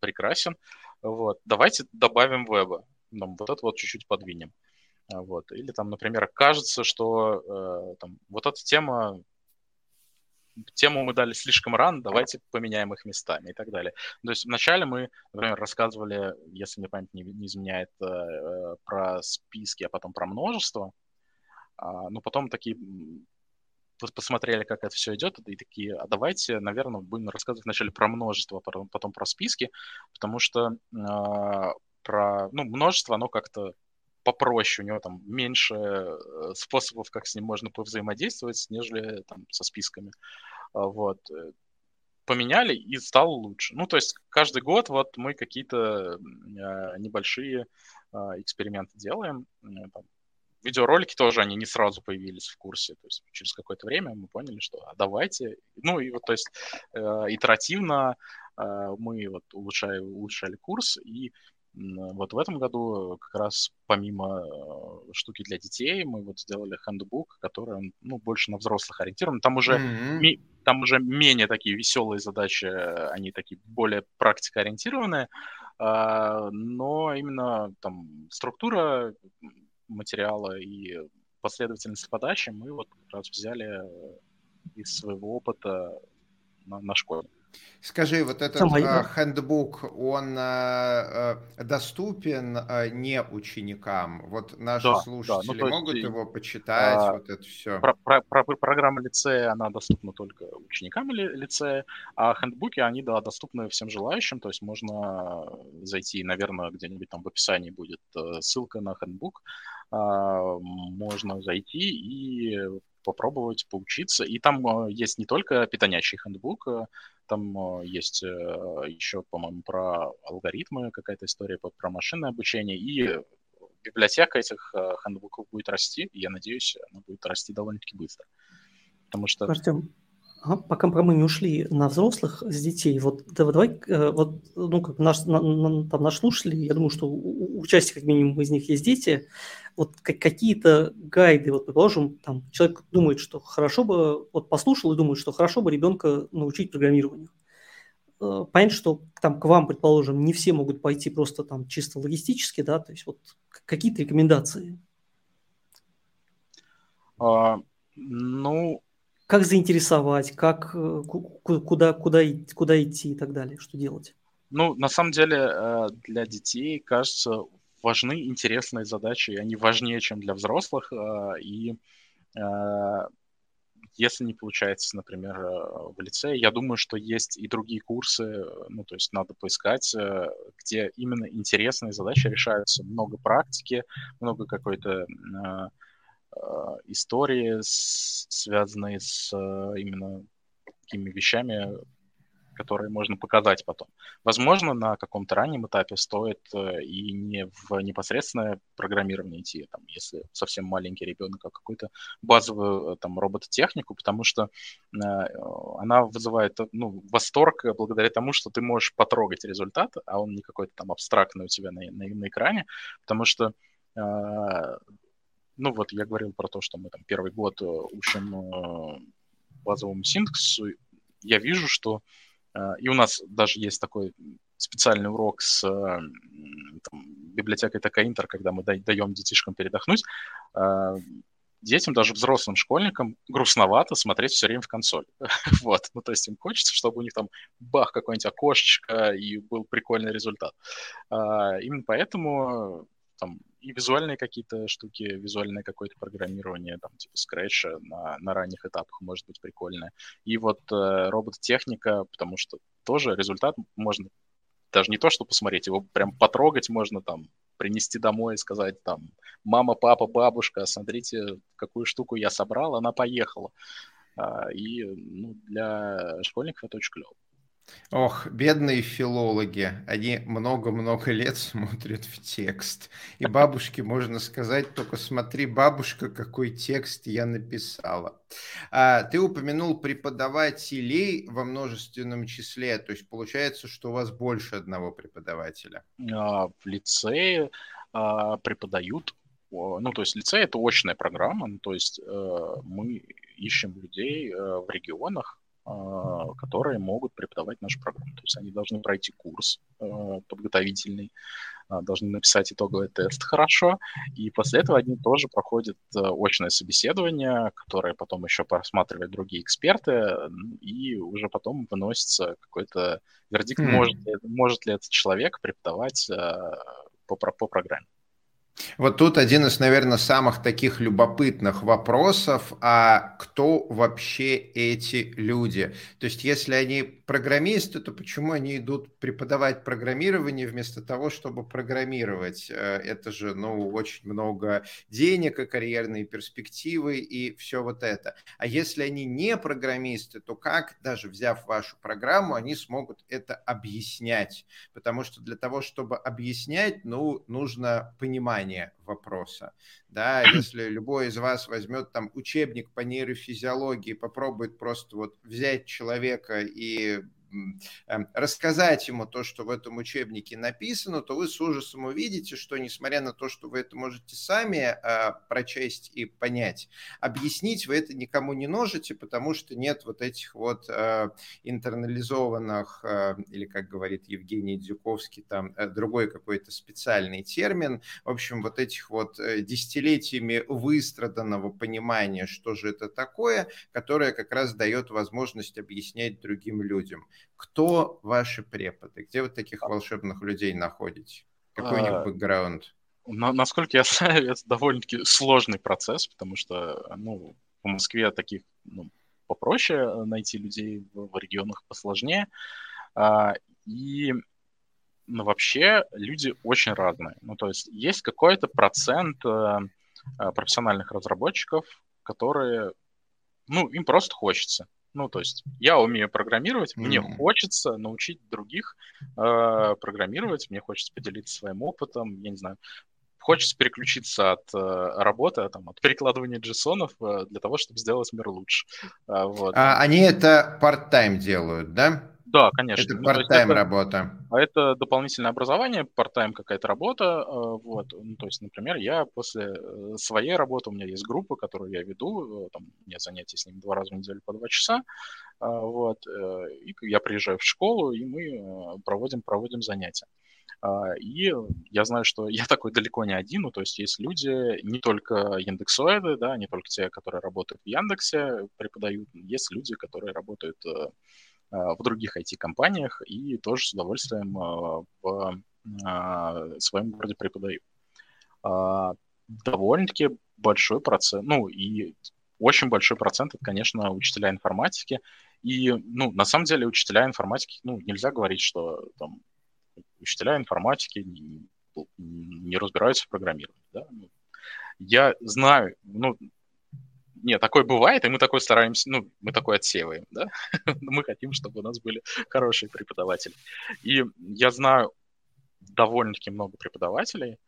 прекрасен. Вот. Давайте добавим веба. Нам вот это вот чуть-чуть подвинем. Вот. Или там, например, кажется, что э, там, вот эта тема тему мы дали слишком рано, давайте поменяем их местами и так далее. То есть вначале мы, например, рассказывали, если мне память не, не изменяет, э, э про списки, а потом про множество, а, но потом такие посмотрели, как это все идет, и такие, а давайте, наверное, будем рассказывать вначале про множество, а потом про списки, потому что э, про, ну, множество, оно как-то попроще, у него там меньше э, способов, как с ним можно повзаимодействовать, нежели там со списками. А, вот. Э, поменяли и стало лучше. Ну, то есть каждый год вот мы какие-то э, небольшие э, эксперименты делаем. Там, видеоролики тоже, они не сразу появились в курсе. То есть через какое-то время мы поняли, что а давайте. Ну, и вот, то есть э, итеративно э, мы вот улучшали, улучшали курс, и вот в этом году как раз помимо э, штуки для детей мы вот сделали хендбук, который ну, больше на взрослых ориентирован. Там уже, mm-hmm. ми, там уже менее такие веселые задачи, они такие более практикоориентированные, э, но именно там структура материала и последовательность подачи мы вот как раз взяли из своего опыта на, на школе. Скажи, вот этот Самое... хендбук, он э, доступен э, не ученикам? Вот наши да, слушатели да. Ну, могут есть, его почитать, а, вот это все? Про, про, про, программа лицея, она доступна только ученикам лицея, а хендбуки, они, да, доступны всем желающим, то есть можно зайти, наверное, где-нибудь там в описании будет э, ссылка на хендбук, а, можно зайти и попробовать поучиться. И там э, есть не только питонячий хендбук, э, там э, есть еще, по-моему, про алгоритмы какая-то история, про машинное обучение. И библиотека этих хендбуков будет расти, и я надеюсь, она будет расти довольно-таки быстро. Потому что... Артем, Ага, пока мы не ушли на взрослых с детей, вот давай, вот, ну, как наш, на, на, там, наш слушатели, я думаю, что у, как минимум, из них есть дети, вот какие-то гайды, вот, предположим, там, человек думает, что хорошо бы, вот послушал и думает, что хорошо бы ребенка научить программированию. Э, понятно, что там к вам, предположим, не все могут пойти просто там чисто логистически, да, то есть вот какие-то рекомендации. А, Ну, как заинтересовать, как, э, куда, куда, куда идти и так далее, что делать? Ну, на самом деле, э, для детей, кажется, важны интересные задачи, и они важнее, чем для взрослых. Э, и если не получается, например, в лице, я думаю, что есть и другие курсы, ну, то есть надо поискать, где именно интересные задачи решаются. Много практики, много какой-то Э, истории, связанные с э, именно такими вещами, которые можно показать потом. Возможно, на каком-то раннем этапе стоит э, и не в непосредственное программирование идти, там, если совсем маленький ребенок, а какую-то базовую там, робототехнику, потому что э, она вызывает ну, восторг благодаря тому, что ты можешь потрогать результат, а он не какой-то там абстрактный у тебя на, на, на экране, потому что ну вот я говорил про то, что мы там первый год э, учим э, базовому синтаксу. Я вижу, что э, и у нас даже есть такой специальный урок с там, библиотекой Такаинтер, когда мы даем детишкам передохнуть. Детям, даже взрослым школьникам, грустновато смотреть все время в консоль. вот. Ну, то есть им хочется, чтобы у них там бах, какое-нибудь окошечко, и был прикольный результат. Именно поэтому там и визуальные какие-то штуки, визуальное какое-то программирование, там, типа Scratch на, на ранних этапах может быть прикольное. И вот э, робот-техника, потому что тоже результат можно даже не то, что посмотреть, его прям потрогать можно там, принести домой и сказать там, мама, папа, бабушка, смотрите, какую штуку я собрал, она поехала. А, и ну, для школьников это очень клево. Ох, бедные филологи, они много-много лет смотрят в текст. И бабушке можно сказать, только смотри, бабушка, какой текст я написала. А, ты упомянул преподавателей во множественном числе, то есть получается, что у вас больше одного преподавателя. А, в лицее а, преподают ну, то есть лицей — это очная программа, ну, то есть э, мы ищем людей э, в регионах, которые могут преподавать нашу программу. То есть они должны пройти курс а, подготовительный, а, должны написать итоговый тест хорошо, и после этого они тоже проходят очное собеседование, которое потом еще просматривают другие эксперты, и уже потом выносится какой-то вердикт, mm. может, ли, может ли этот человек преподавать по, по программе. Вот тут один из, наверное, самых таких любопытных вопросов, а кто вообще эти люди? То есть, если они программисты, то почему они идут преподавать программирование вместо того, чтобы программировать? Э, это же, ну, очень много денег и карьерные перспективы и все вот это. А если они не программисты, то как, даже взяв вашу программу, они смогут это объяснять? Потому что для того, чтобы объяснять, ну, нужно понимание понимание вопроса. Да, если любой из вас возьмет там учебник по нейрофизиологии, попробует просто вот взять человека и рассказать ему то, что в этом учебнике написано, то вы с ужасом увидите, что несмотря на то, что вы это можете сами а, прочесть и понять, объяснить вы это никому не можете, потому что нет вот этих вот а, интернализованных, а, или как говорит Евгений Дзюковский, там другой какой-то специальный термин, в общем, вот этих вот э, десятилетиями выстраданного понимания, что же это такое, которое как раз дает возможность объяснять другим людям. Кто ваши преподы? Где вы таких а. волшебных людей находите? Какой у них а, бэкграунд? насколько я знаю, это довольно-таки сложный процесс, потому что, ну, в Москве таких ну, попроще найти людей, в, регионах посложнее. А, и ну, вообще люди очень разные. Ну, то есть есть какой-то процент э профессиональных разработчиков, которые, ну, им просто хочется. Ну, то есть я умею программировать, mm-hmm. мне хочется научить других э, программировать, мне хочется поделиться своим опытом, я не знаю, хочется переключиться от э, работы, там, от перекладывания джессонов э, для того, чтобы сделать мир лучше. Э, вот. А они это part-time делают, да? Да, конечно. Это ну, part-time работа. А это дополнительное образование, part-time какая-то работа. Э, вот. Ну, то есть, например, я после э, своей работы, у меня есть группа, которую я веду, э, там, у меня занятия с ними два раза в неделю по два часа. Вот. И я приезжаю в школу, и мы проводим, проводим занятия. И я знаю, что я такой далеко не один, ну, то есть есть люди, не только индексоиды, да, не только те, которые работают в Яндексе, преподают, есть люди, которые работают в других IT-компаниях и тоже с удовольствием в своем городе преподаю. Довольно-таки большой процент, ну и очень большой процент, это, конечно, учителя информатики. И, ну, на самом деле, учителя информатики, ну, нельзя говорить, что там учителя информатики не, не разбираются в программировании. Да? Ну, я знаю, ну, нет, такое бывает, и мы такой стараемся, ну, мы такой отсеиваем, да? мы хотим, чтобы у нас были хорошие преподаватели. И я знаю довольно-таки много преподавателей,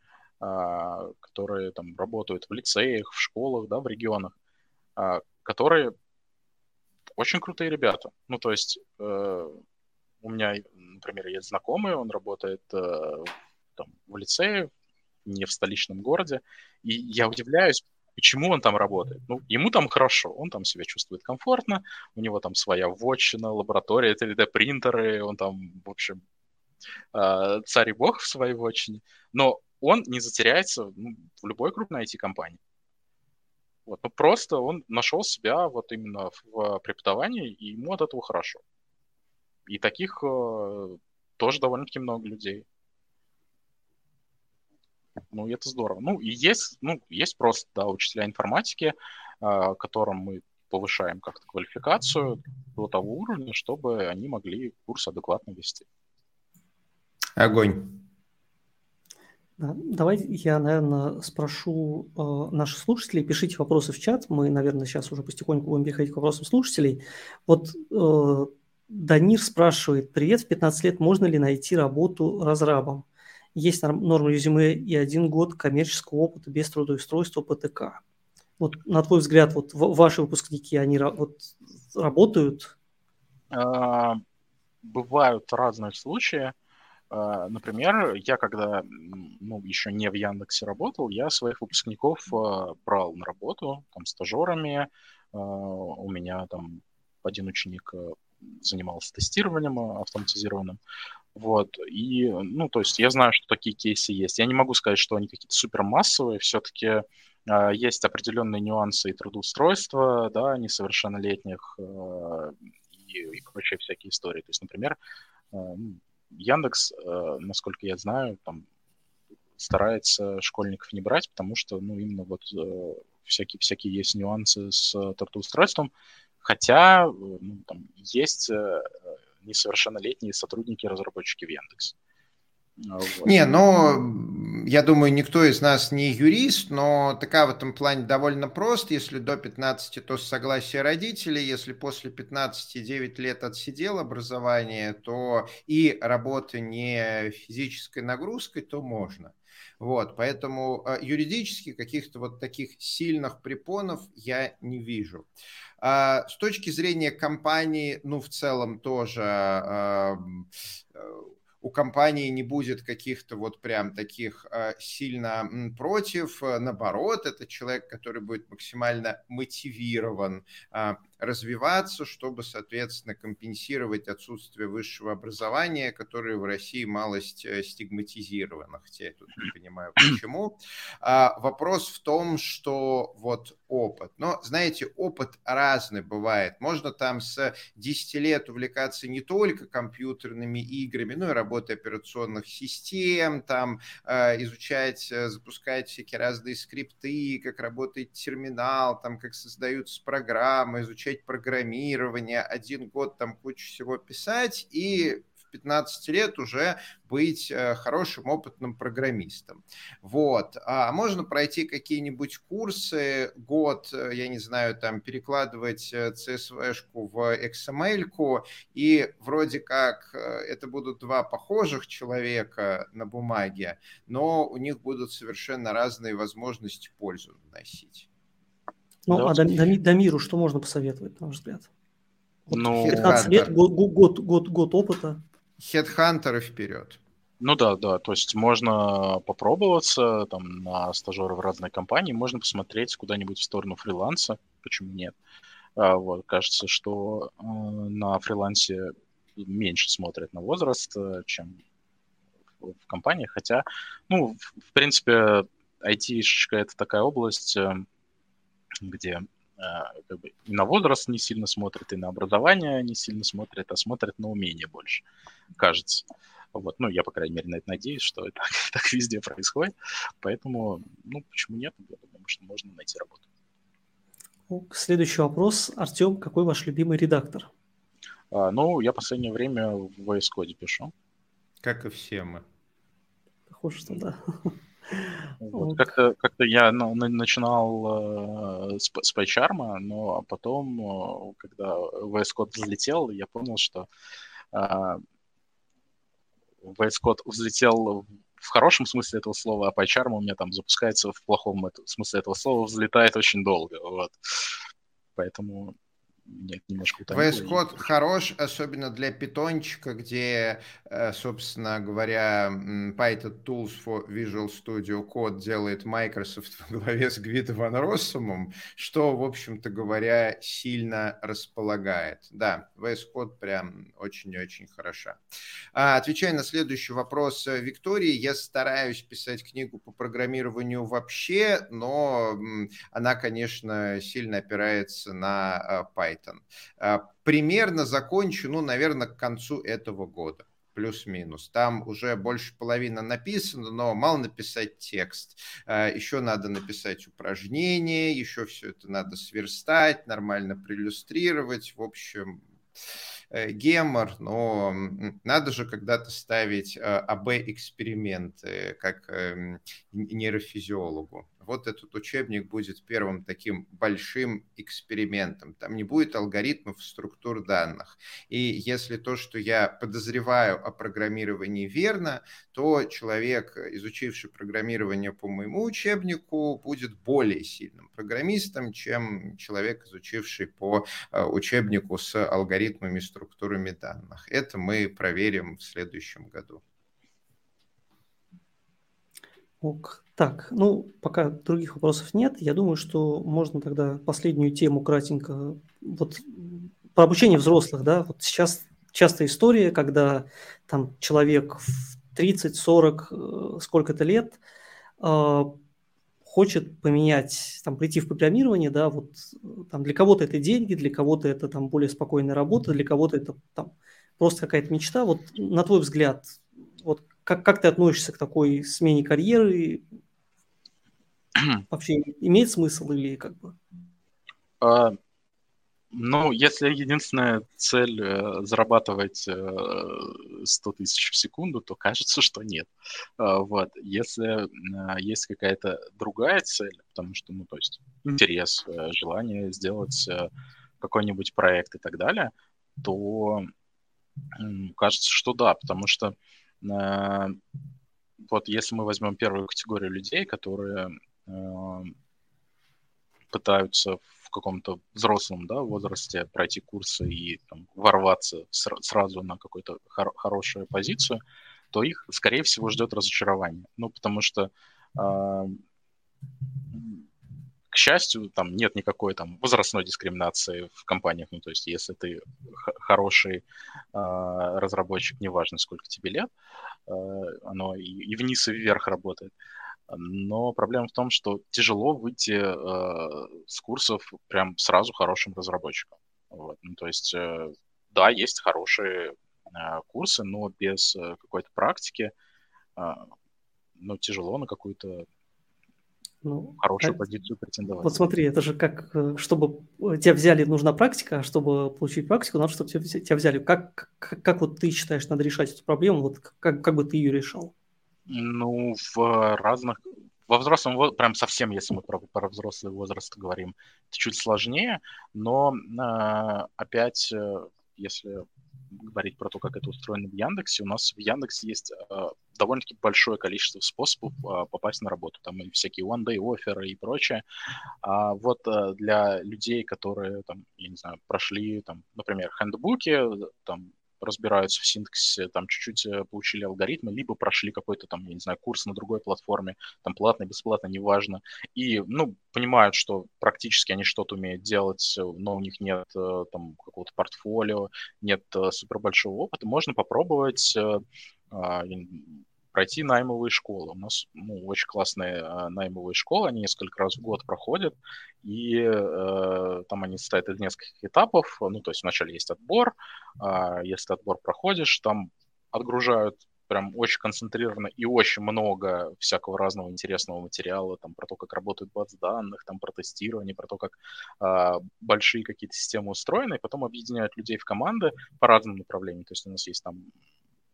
а, которые там работают в лицеях, в школах, да, в регионах, а, которые очень крутые ребята. Ну, то есть э, у меня, например, есть знакомый, он работает э, там, в лицее, не в столичном городе, и я удивляюсь, Почему он там работает? Ну, ему там хорошо, он там себя чувствует комфортно, у него там своя вотчина, лаборатория, 3D-принтеры, он там, в общем, а, царь и бог в своей вотчине, но он не затеряется ну, в любой крупной IT-компании. Вот, ну, просто он нашел себя вот именно в преподавании, и ему от этого хорошо. И таких э, тоже довольно-таки много людей. Ну, и это здорово. Ну, и есть, ну, есть просто, да, учителя информатики, э, которым мы повышаем как-то квалификацию до того уровня, чтобы они могли курс адекватно вести. Огонь. Да, давайте я, наверное, спрошу э, наших слушателей. Пишите вопросы в чат. Мы, наверное, сейчас уже постепеньку будем переходить к вопросам слушателей. Вот э, Данир спрашивает, привет, в 15 лет можно ли найти работу разрабом? Есть норма резюме и один год коммерческого опыта без трудоустройства ПТК. Вот на твой взгляд, вот ваши выпускники, они вот работают? А, бывают разные случаи. А, например, я когда ну, еще не в Яндексе работал, я своих выпускников а, брал на работу там, стажерами. У меня там один ученик занимался тестированием автоматизированным. Вот, и, ну, то есть я знаю, что такие кейсы есть. Я не могу сказать, что они какие-то супермассовые, все-таки э, а, есть определенные нюансы и трудоустройства, да, несовершеннолетних э, и, и прочие всякие истории. То есть, например, э, Яндекс, э, насколько я знаю, там старается школьников не брать, потому что, ну, именно вот э, всякие, всякие есть нюансы с трудоустройством, хотя ну, там есть несовершеннолетние сотрудники-разработчики в Яндексе. А, вот. Не, ну, я думаю, никто из нас не юрист, но такая в этом плане довольно прост. Если до 15, то с согласия родителей. Если после 15 9 лет отсидел образование, то и работа не физической нагрузкой, то можно. Вот, поэтому а, юридически каких-то вот таких сильных препонов я не вижу. А, с точки зрения компании, ну, в целом тоже а, у компании не будет каких-то вот прям таких э, сильно против. Наоборот, это человек, который будет максимально мотивирован развиваться, чтобы, соответственно, компенсировать отсутствие высшего образования, которое в России малость э, стигматизировано, хотя я тут не понимаю почему. А, вопрос в том, что вот опыт. Но, знаете, опыт разный бывает. Можно там с 10 лет увлекаться не только компьютерными играми, но и работой операционных систем, там э, изучать, э, запускать всякие разные скрипты, как работает терминал, там как создаются программы, изучать изучать программирование, один год там кучу всего писать и в 15 лет уже быть э, хорошим опытным программистом. Вот. А можно пройти какие-нибудь курсы, год, э, я не знаю, там перекладывать CSV-шку э, в XML, и вроде как это будут два похожих человека на бумаге, но у них будут совершенно разные возможности пользу наносить. Ну, да. а Дамиру что можно посоветовать, на ваш взгляд? Вот ну, 15 лет, год, год, год, год опыта. Хедхантеры вперед. Ну да, да, то есть можно попробоваться там на стажеры в разные компании, можно посмотреть куда-нибудь в сторону фриланса, почему нет. А, вот, кажется, что э, на фрилансе меньше смотрят на возраст, э, чем в, в компаниях, хотя, ну, в, в принципе, IT-шечка это такая область, э, где э, как бы и на возраст не сильно смотрят, и на образование не сильно смотрят, а смотрят на умение больше, кажется. Вот, ну, я, по крайней мере, на это надеюсь, что это так везде происходит. Поэтому, ну, почему нет? Я думаю, что можно найти работу. Следующий вопрос. Артем, какой ваш любимый редактор? А, ну, я в последнее время в VS Code пишу. Как и все мы. Похоже, что да. Вот. Как-то, как-то я ну, начинал э, с, с PyCharm, но потом, когда VS Code взлетел, я понял, что э, VS Code взлетел в хорошем смысле этого слова, а PyCharm у меня там запускается в плохом смысле этого слова, взлетает очень долго. Вот. Поэтому нет, немножко VS Code хорош, особенно для питончика, где, э, собственно говоря, Python Tools for Visual Studio Code делает Microsoft во главе с Гвидо Ван Россумом, что, в общем-то говоря, сильно располагает. Да, VS Code прям очень-очень хороша. А, отвечая на следующий вопрос э, Виктории, я стараюсь писать книгу по программированию вообще, но она, конечно, сильно опирается на Python. А, примерно закончу, ну, наверное, к концу этого года плюс-минус. Там уже больше половины написано, но мало написать текст. А, еще надо написать упражнения, еще все это надо сверстать, нормально проиллюстрировать. В общем, э, гемор, но надо же когда-то ставить АБ-эксперименты, как эм, нейрофизиологу вот этот учебник будет первым таким большим экспериментом. Там не будет алгоритмов структур данных. И если то, что я подозреваю о программировании верно, то человек, изучивший программирование по моему учебнику, будет более сильным программистом, чем человек, изучивший по э, учебнику с алгоритмами структурами данных. Это мы проверим в следующем году. Ок. Так, ну, пока других вопросов нет, я думаю, что можно тогда последнюю тему кратенько. Вот про обучение взрослых, да, вот сейчас частая история, когда там человек в 30-40, э, сколько-то лет э, хочет поменять, там, прийти в программирование, да, вот там для кого-то это деньги, для кого-то это там более спокойная работа, для кого-то это там просто какая-то мечта. Вот на твой взгляд, вот как, как ты относишься к такой смене карьеры? Вообще имеет смысл или как бы? А, ну, если единственная цель э, зарабатывать э, 100 тысяч в секунду, то кажется, что нет. А, вот. Если э, есть какая-то другая цель, потому что, ну, то есть интерес, э, желание сделать э, какой-нибудь проект и так далее, то кажется, что да, потому что Э, вот если мы возьмем первую категорию людей, которые э, пытаются в каком-то взрослом да, возрасте пройти курсы и там, ворваться сразу на какую-то хор- хорошую позицию, то их, скорее всего, ждет разочарование. Ну, потому что э, к счастью, там нет никакой там возрастной дискриминации в компаниях. Ну, то есть, если ты хороший э, разработчик, неважно, сколько тебе лет, э, оно и, и вниз, и вверх работает. Но проблема в том, что тяжело выйти э, с курсов прям сразу хорошим разработчиком. Вот. Ну, то есть, э, да, есть хорошие э, курсы, но без э, какой-то практики э, ну, тяжело на какую-то ну, хорошую а, позицию претендовать. Вот смотри, это же как, э, чтобы тебя взяли, нужна практика, а чтобы получить практику, надо, чтобы тебя, взяли. Как, как, как вот ты считаешь, надо решать эту проблему? Вот как, как бы ты ее решал? Ну, в разных... Во взрослом, прям совсем, если мы про, про взрослый возраст говорим, это чуть сложнее, но э, опять, если говорить про то, как это устроено в Яндексе, у нас в Яндексе есть э, довольно-таки большое количество способов э, попасть на работу. Там и всякие one-day оферы и прочее. А вот э, для людей, которые, там, я не знаю, прошли, там, например, хендбуки, там, разбираются в синтаксисе, там чуть-чуть э, получили алгоритмы, либо прошли какой-то там, я не знаю, курс на другой платформе, там платно, бесплатно, неважно, и, ну, понимают, что практически они что-то умеют делать, э, но у них нет э, там какого-то портфолио, нет супер большого опыта, можно попробовать а, пройти наймовые школы. У нас ну, очень классные э, наймовые школы, они несколько раз в год проходят, и э, там они состоят из нескольких этапов. Ну, то есть вначале есть отбор, э, если отбор проходишь, там отгружают прям очень концентрированно и очень много всякого разного интересного материала, там про то, как работают базы данных, там про тестирование, про то, как э, большие какие-то системы устроены, и потом объединяют людей в команды по разным направлениям. То есть у нас есть там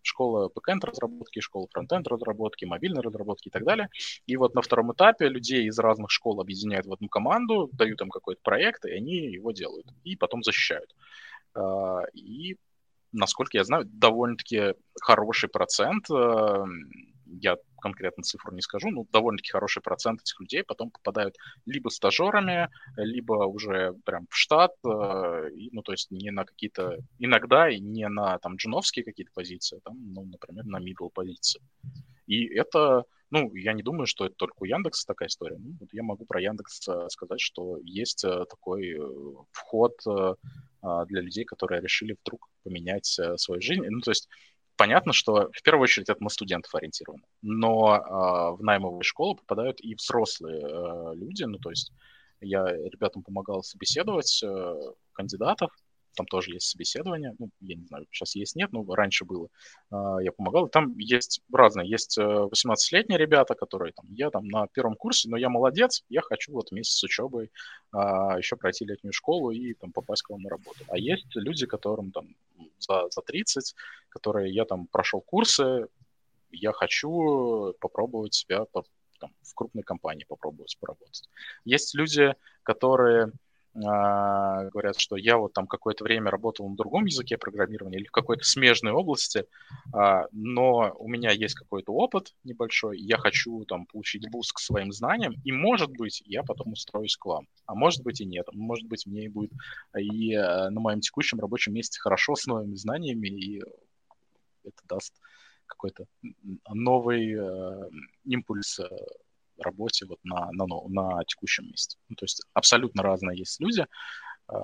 школа backend разработки, школа frontend разработки, мобильной разработки и так далее. И вот на втором этапе людей из разных школ объединяют в одну команду, дают им какой-то проект, и они его делают. И потом защищают. А, и, насколько я знаю, довольно-таки хороший процент а, я конкретно цифру не скажу, но довольно-таки хороший процент этих людей потом попадают либо стажерами, либо уже прям в штат, э, ну, то есть не на какие-то, иногда и не на там джуновские какие-то позиции, а там, ну, например, на middle позиции. И это, ну, я не думаю, что это только у Яндекса такая история. Ну, вот я могу про Яндекс э, сказать, что есть э, такой вход для людей, которые решили вдруг поменять свою жизнь. Ну, то есть понятно, что в первую очередь это на студентов ориентировано, но э, в наймовые школы попадают и взрослые э, люди, ну то есть я ребятам помогал собеседовать э, кандидатов, там тоже есть собеседование, ну, я не знаю, сейчас есть, нет, но раньше было, э, я помогал, там есть разные, есть 18-летние ребята, которые там, я там на первом курсе, но я молодец, я хочу вот вместе с учебой э, еще пройти летнюю школу и там попасть к вам на работу. А есть люди, которым там за, за 30, которые я там прошел курсы, я хочу попробовать себя там, в крупной компании попробовать поработать. Есть люди, которые а, говорят, что я вот там какое-то время работал на другом языке программирования или в какой-то смежной области, а, но у меня есть какой-то опыт небольшой, я хочу там получить boost к своим знаниям, и может быть я потом устроюсь к вам, а может быть и нет, может быть мне будет и а, на моем текущем рабочем месте хорошо с новыми знаниями, и это даст какой-то новый импульс работе вот на, на, на текущем месте. Ну, то есть абсолютно разные есть люди э,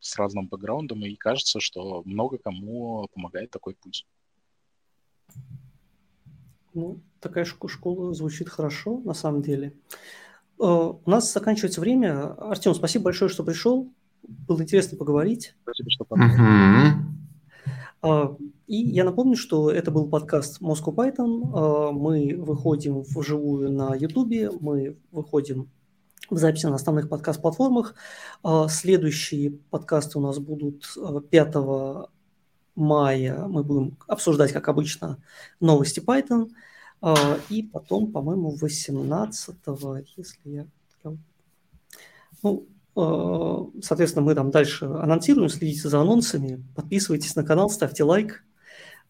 с разным бэкграундом, и кажется, что много кому помогает такой путь. Ну, такая школа звучит хорошо, на самом деле. Э, у нас заканчивается время. Артем, спасибо большое, что пришел. Было интересно поговорить. Спасибо, что поговорили. А, и я напомню, что это был подкаст Moscow Python. А, мы выходим вживую на YouTube, мы выходим в записи на основных подкаст-платформах. А, следующие подкасты у нас будут 5 мая. Мы будем обсуждать, как обычно, новости Python. И потом, по-моему, 18 если я... Ну, соответственно, мы там дальше анонсируем, следите за анонсами, подписывайтесь на канал, ставьте лайк.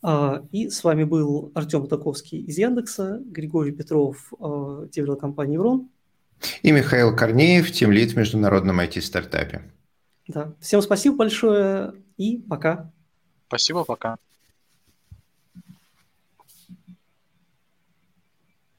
Э, и с вами был Артем Таковский из Яндекса, Григорий Петров, э, девелопер компании «Врон». И Михаил Корнеев, тимлид в международном IT-стартапе. Да. Всем спасибо большое и пока. Спасибо, пока.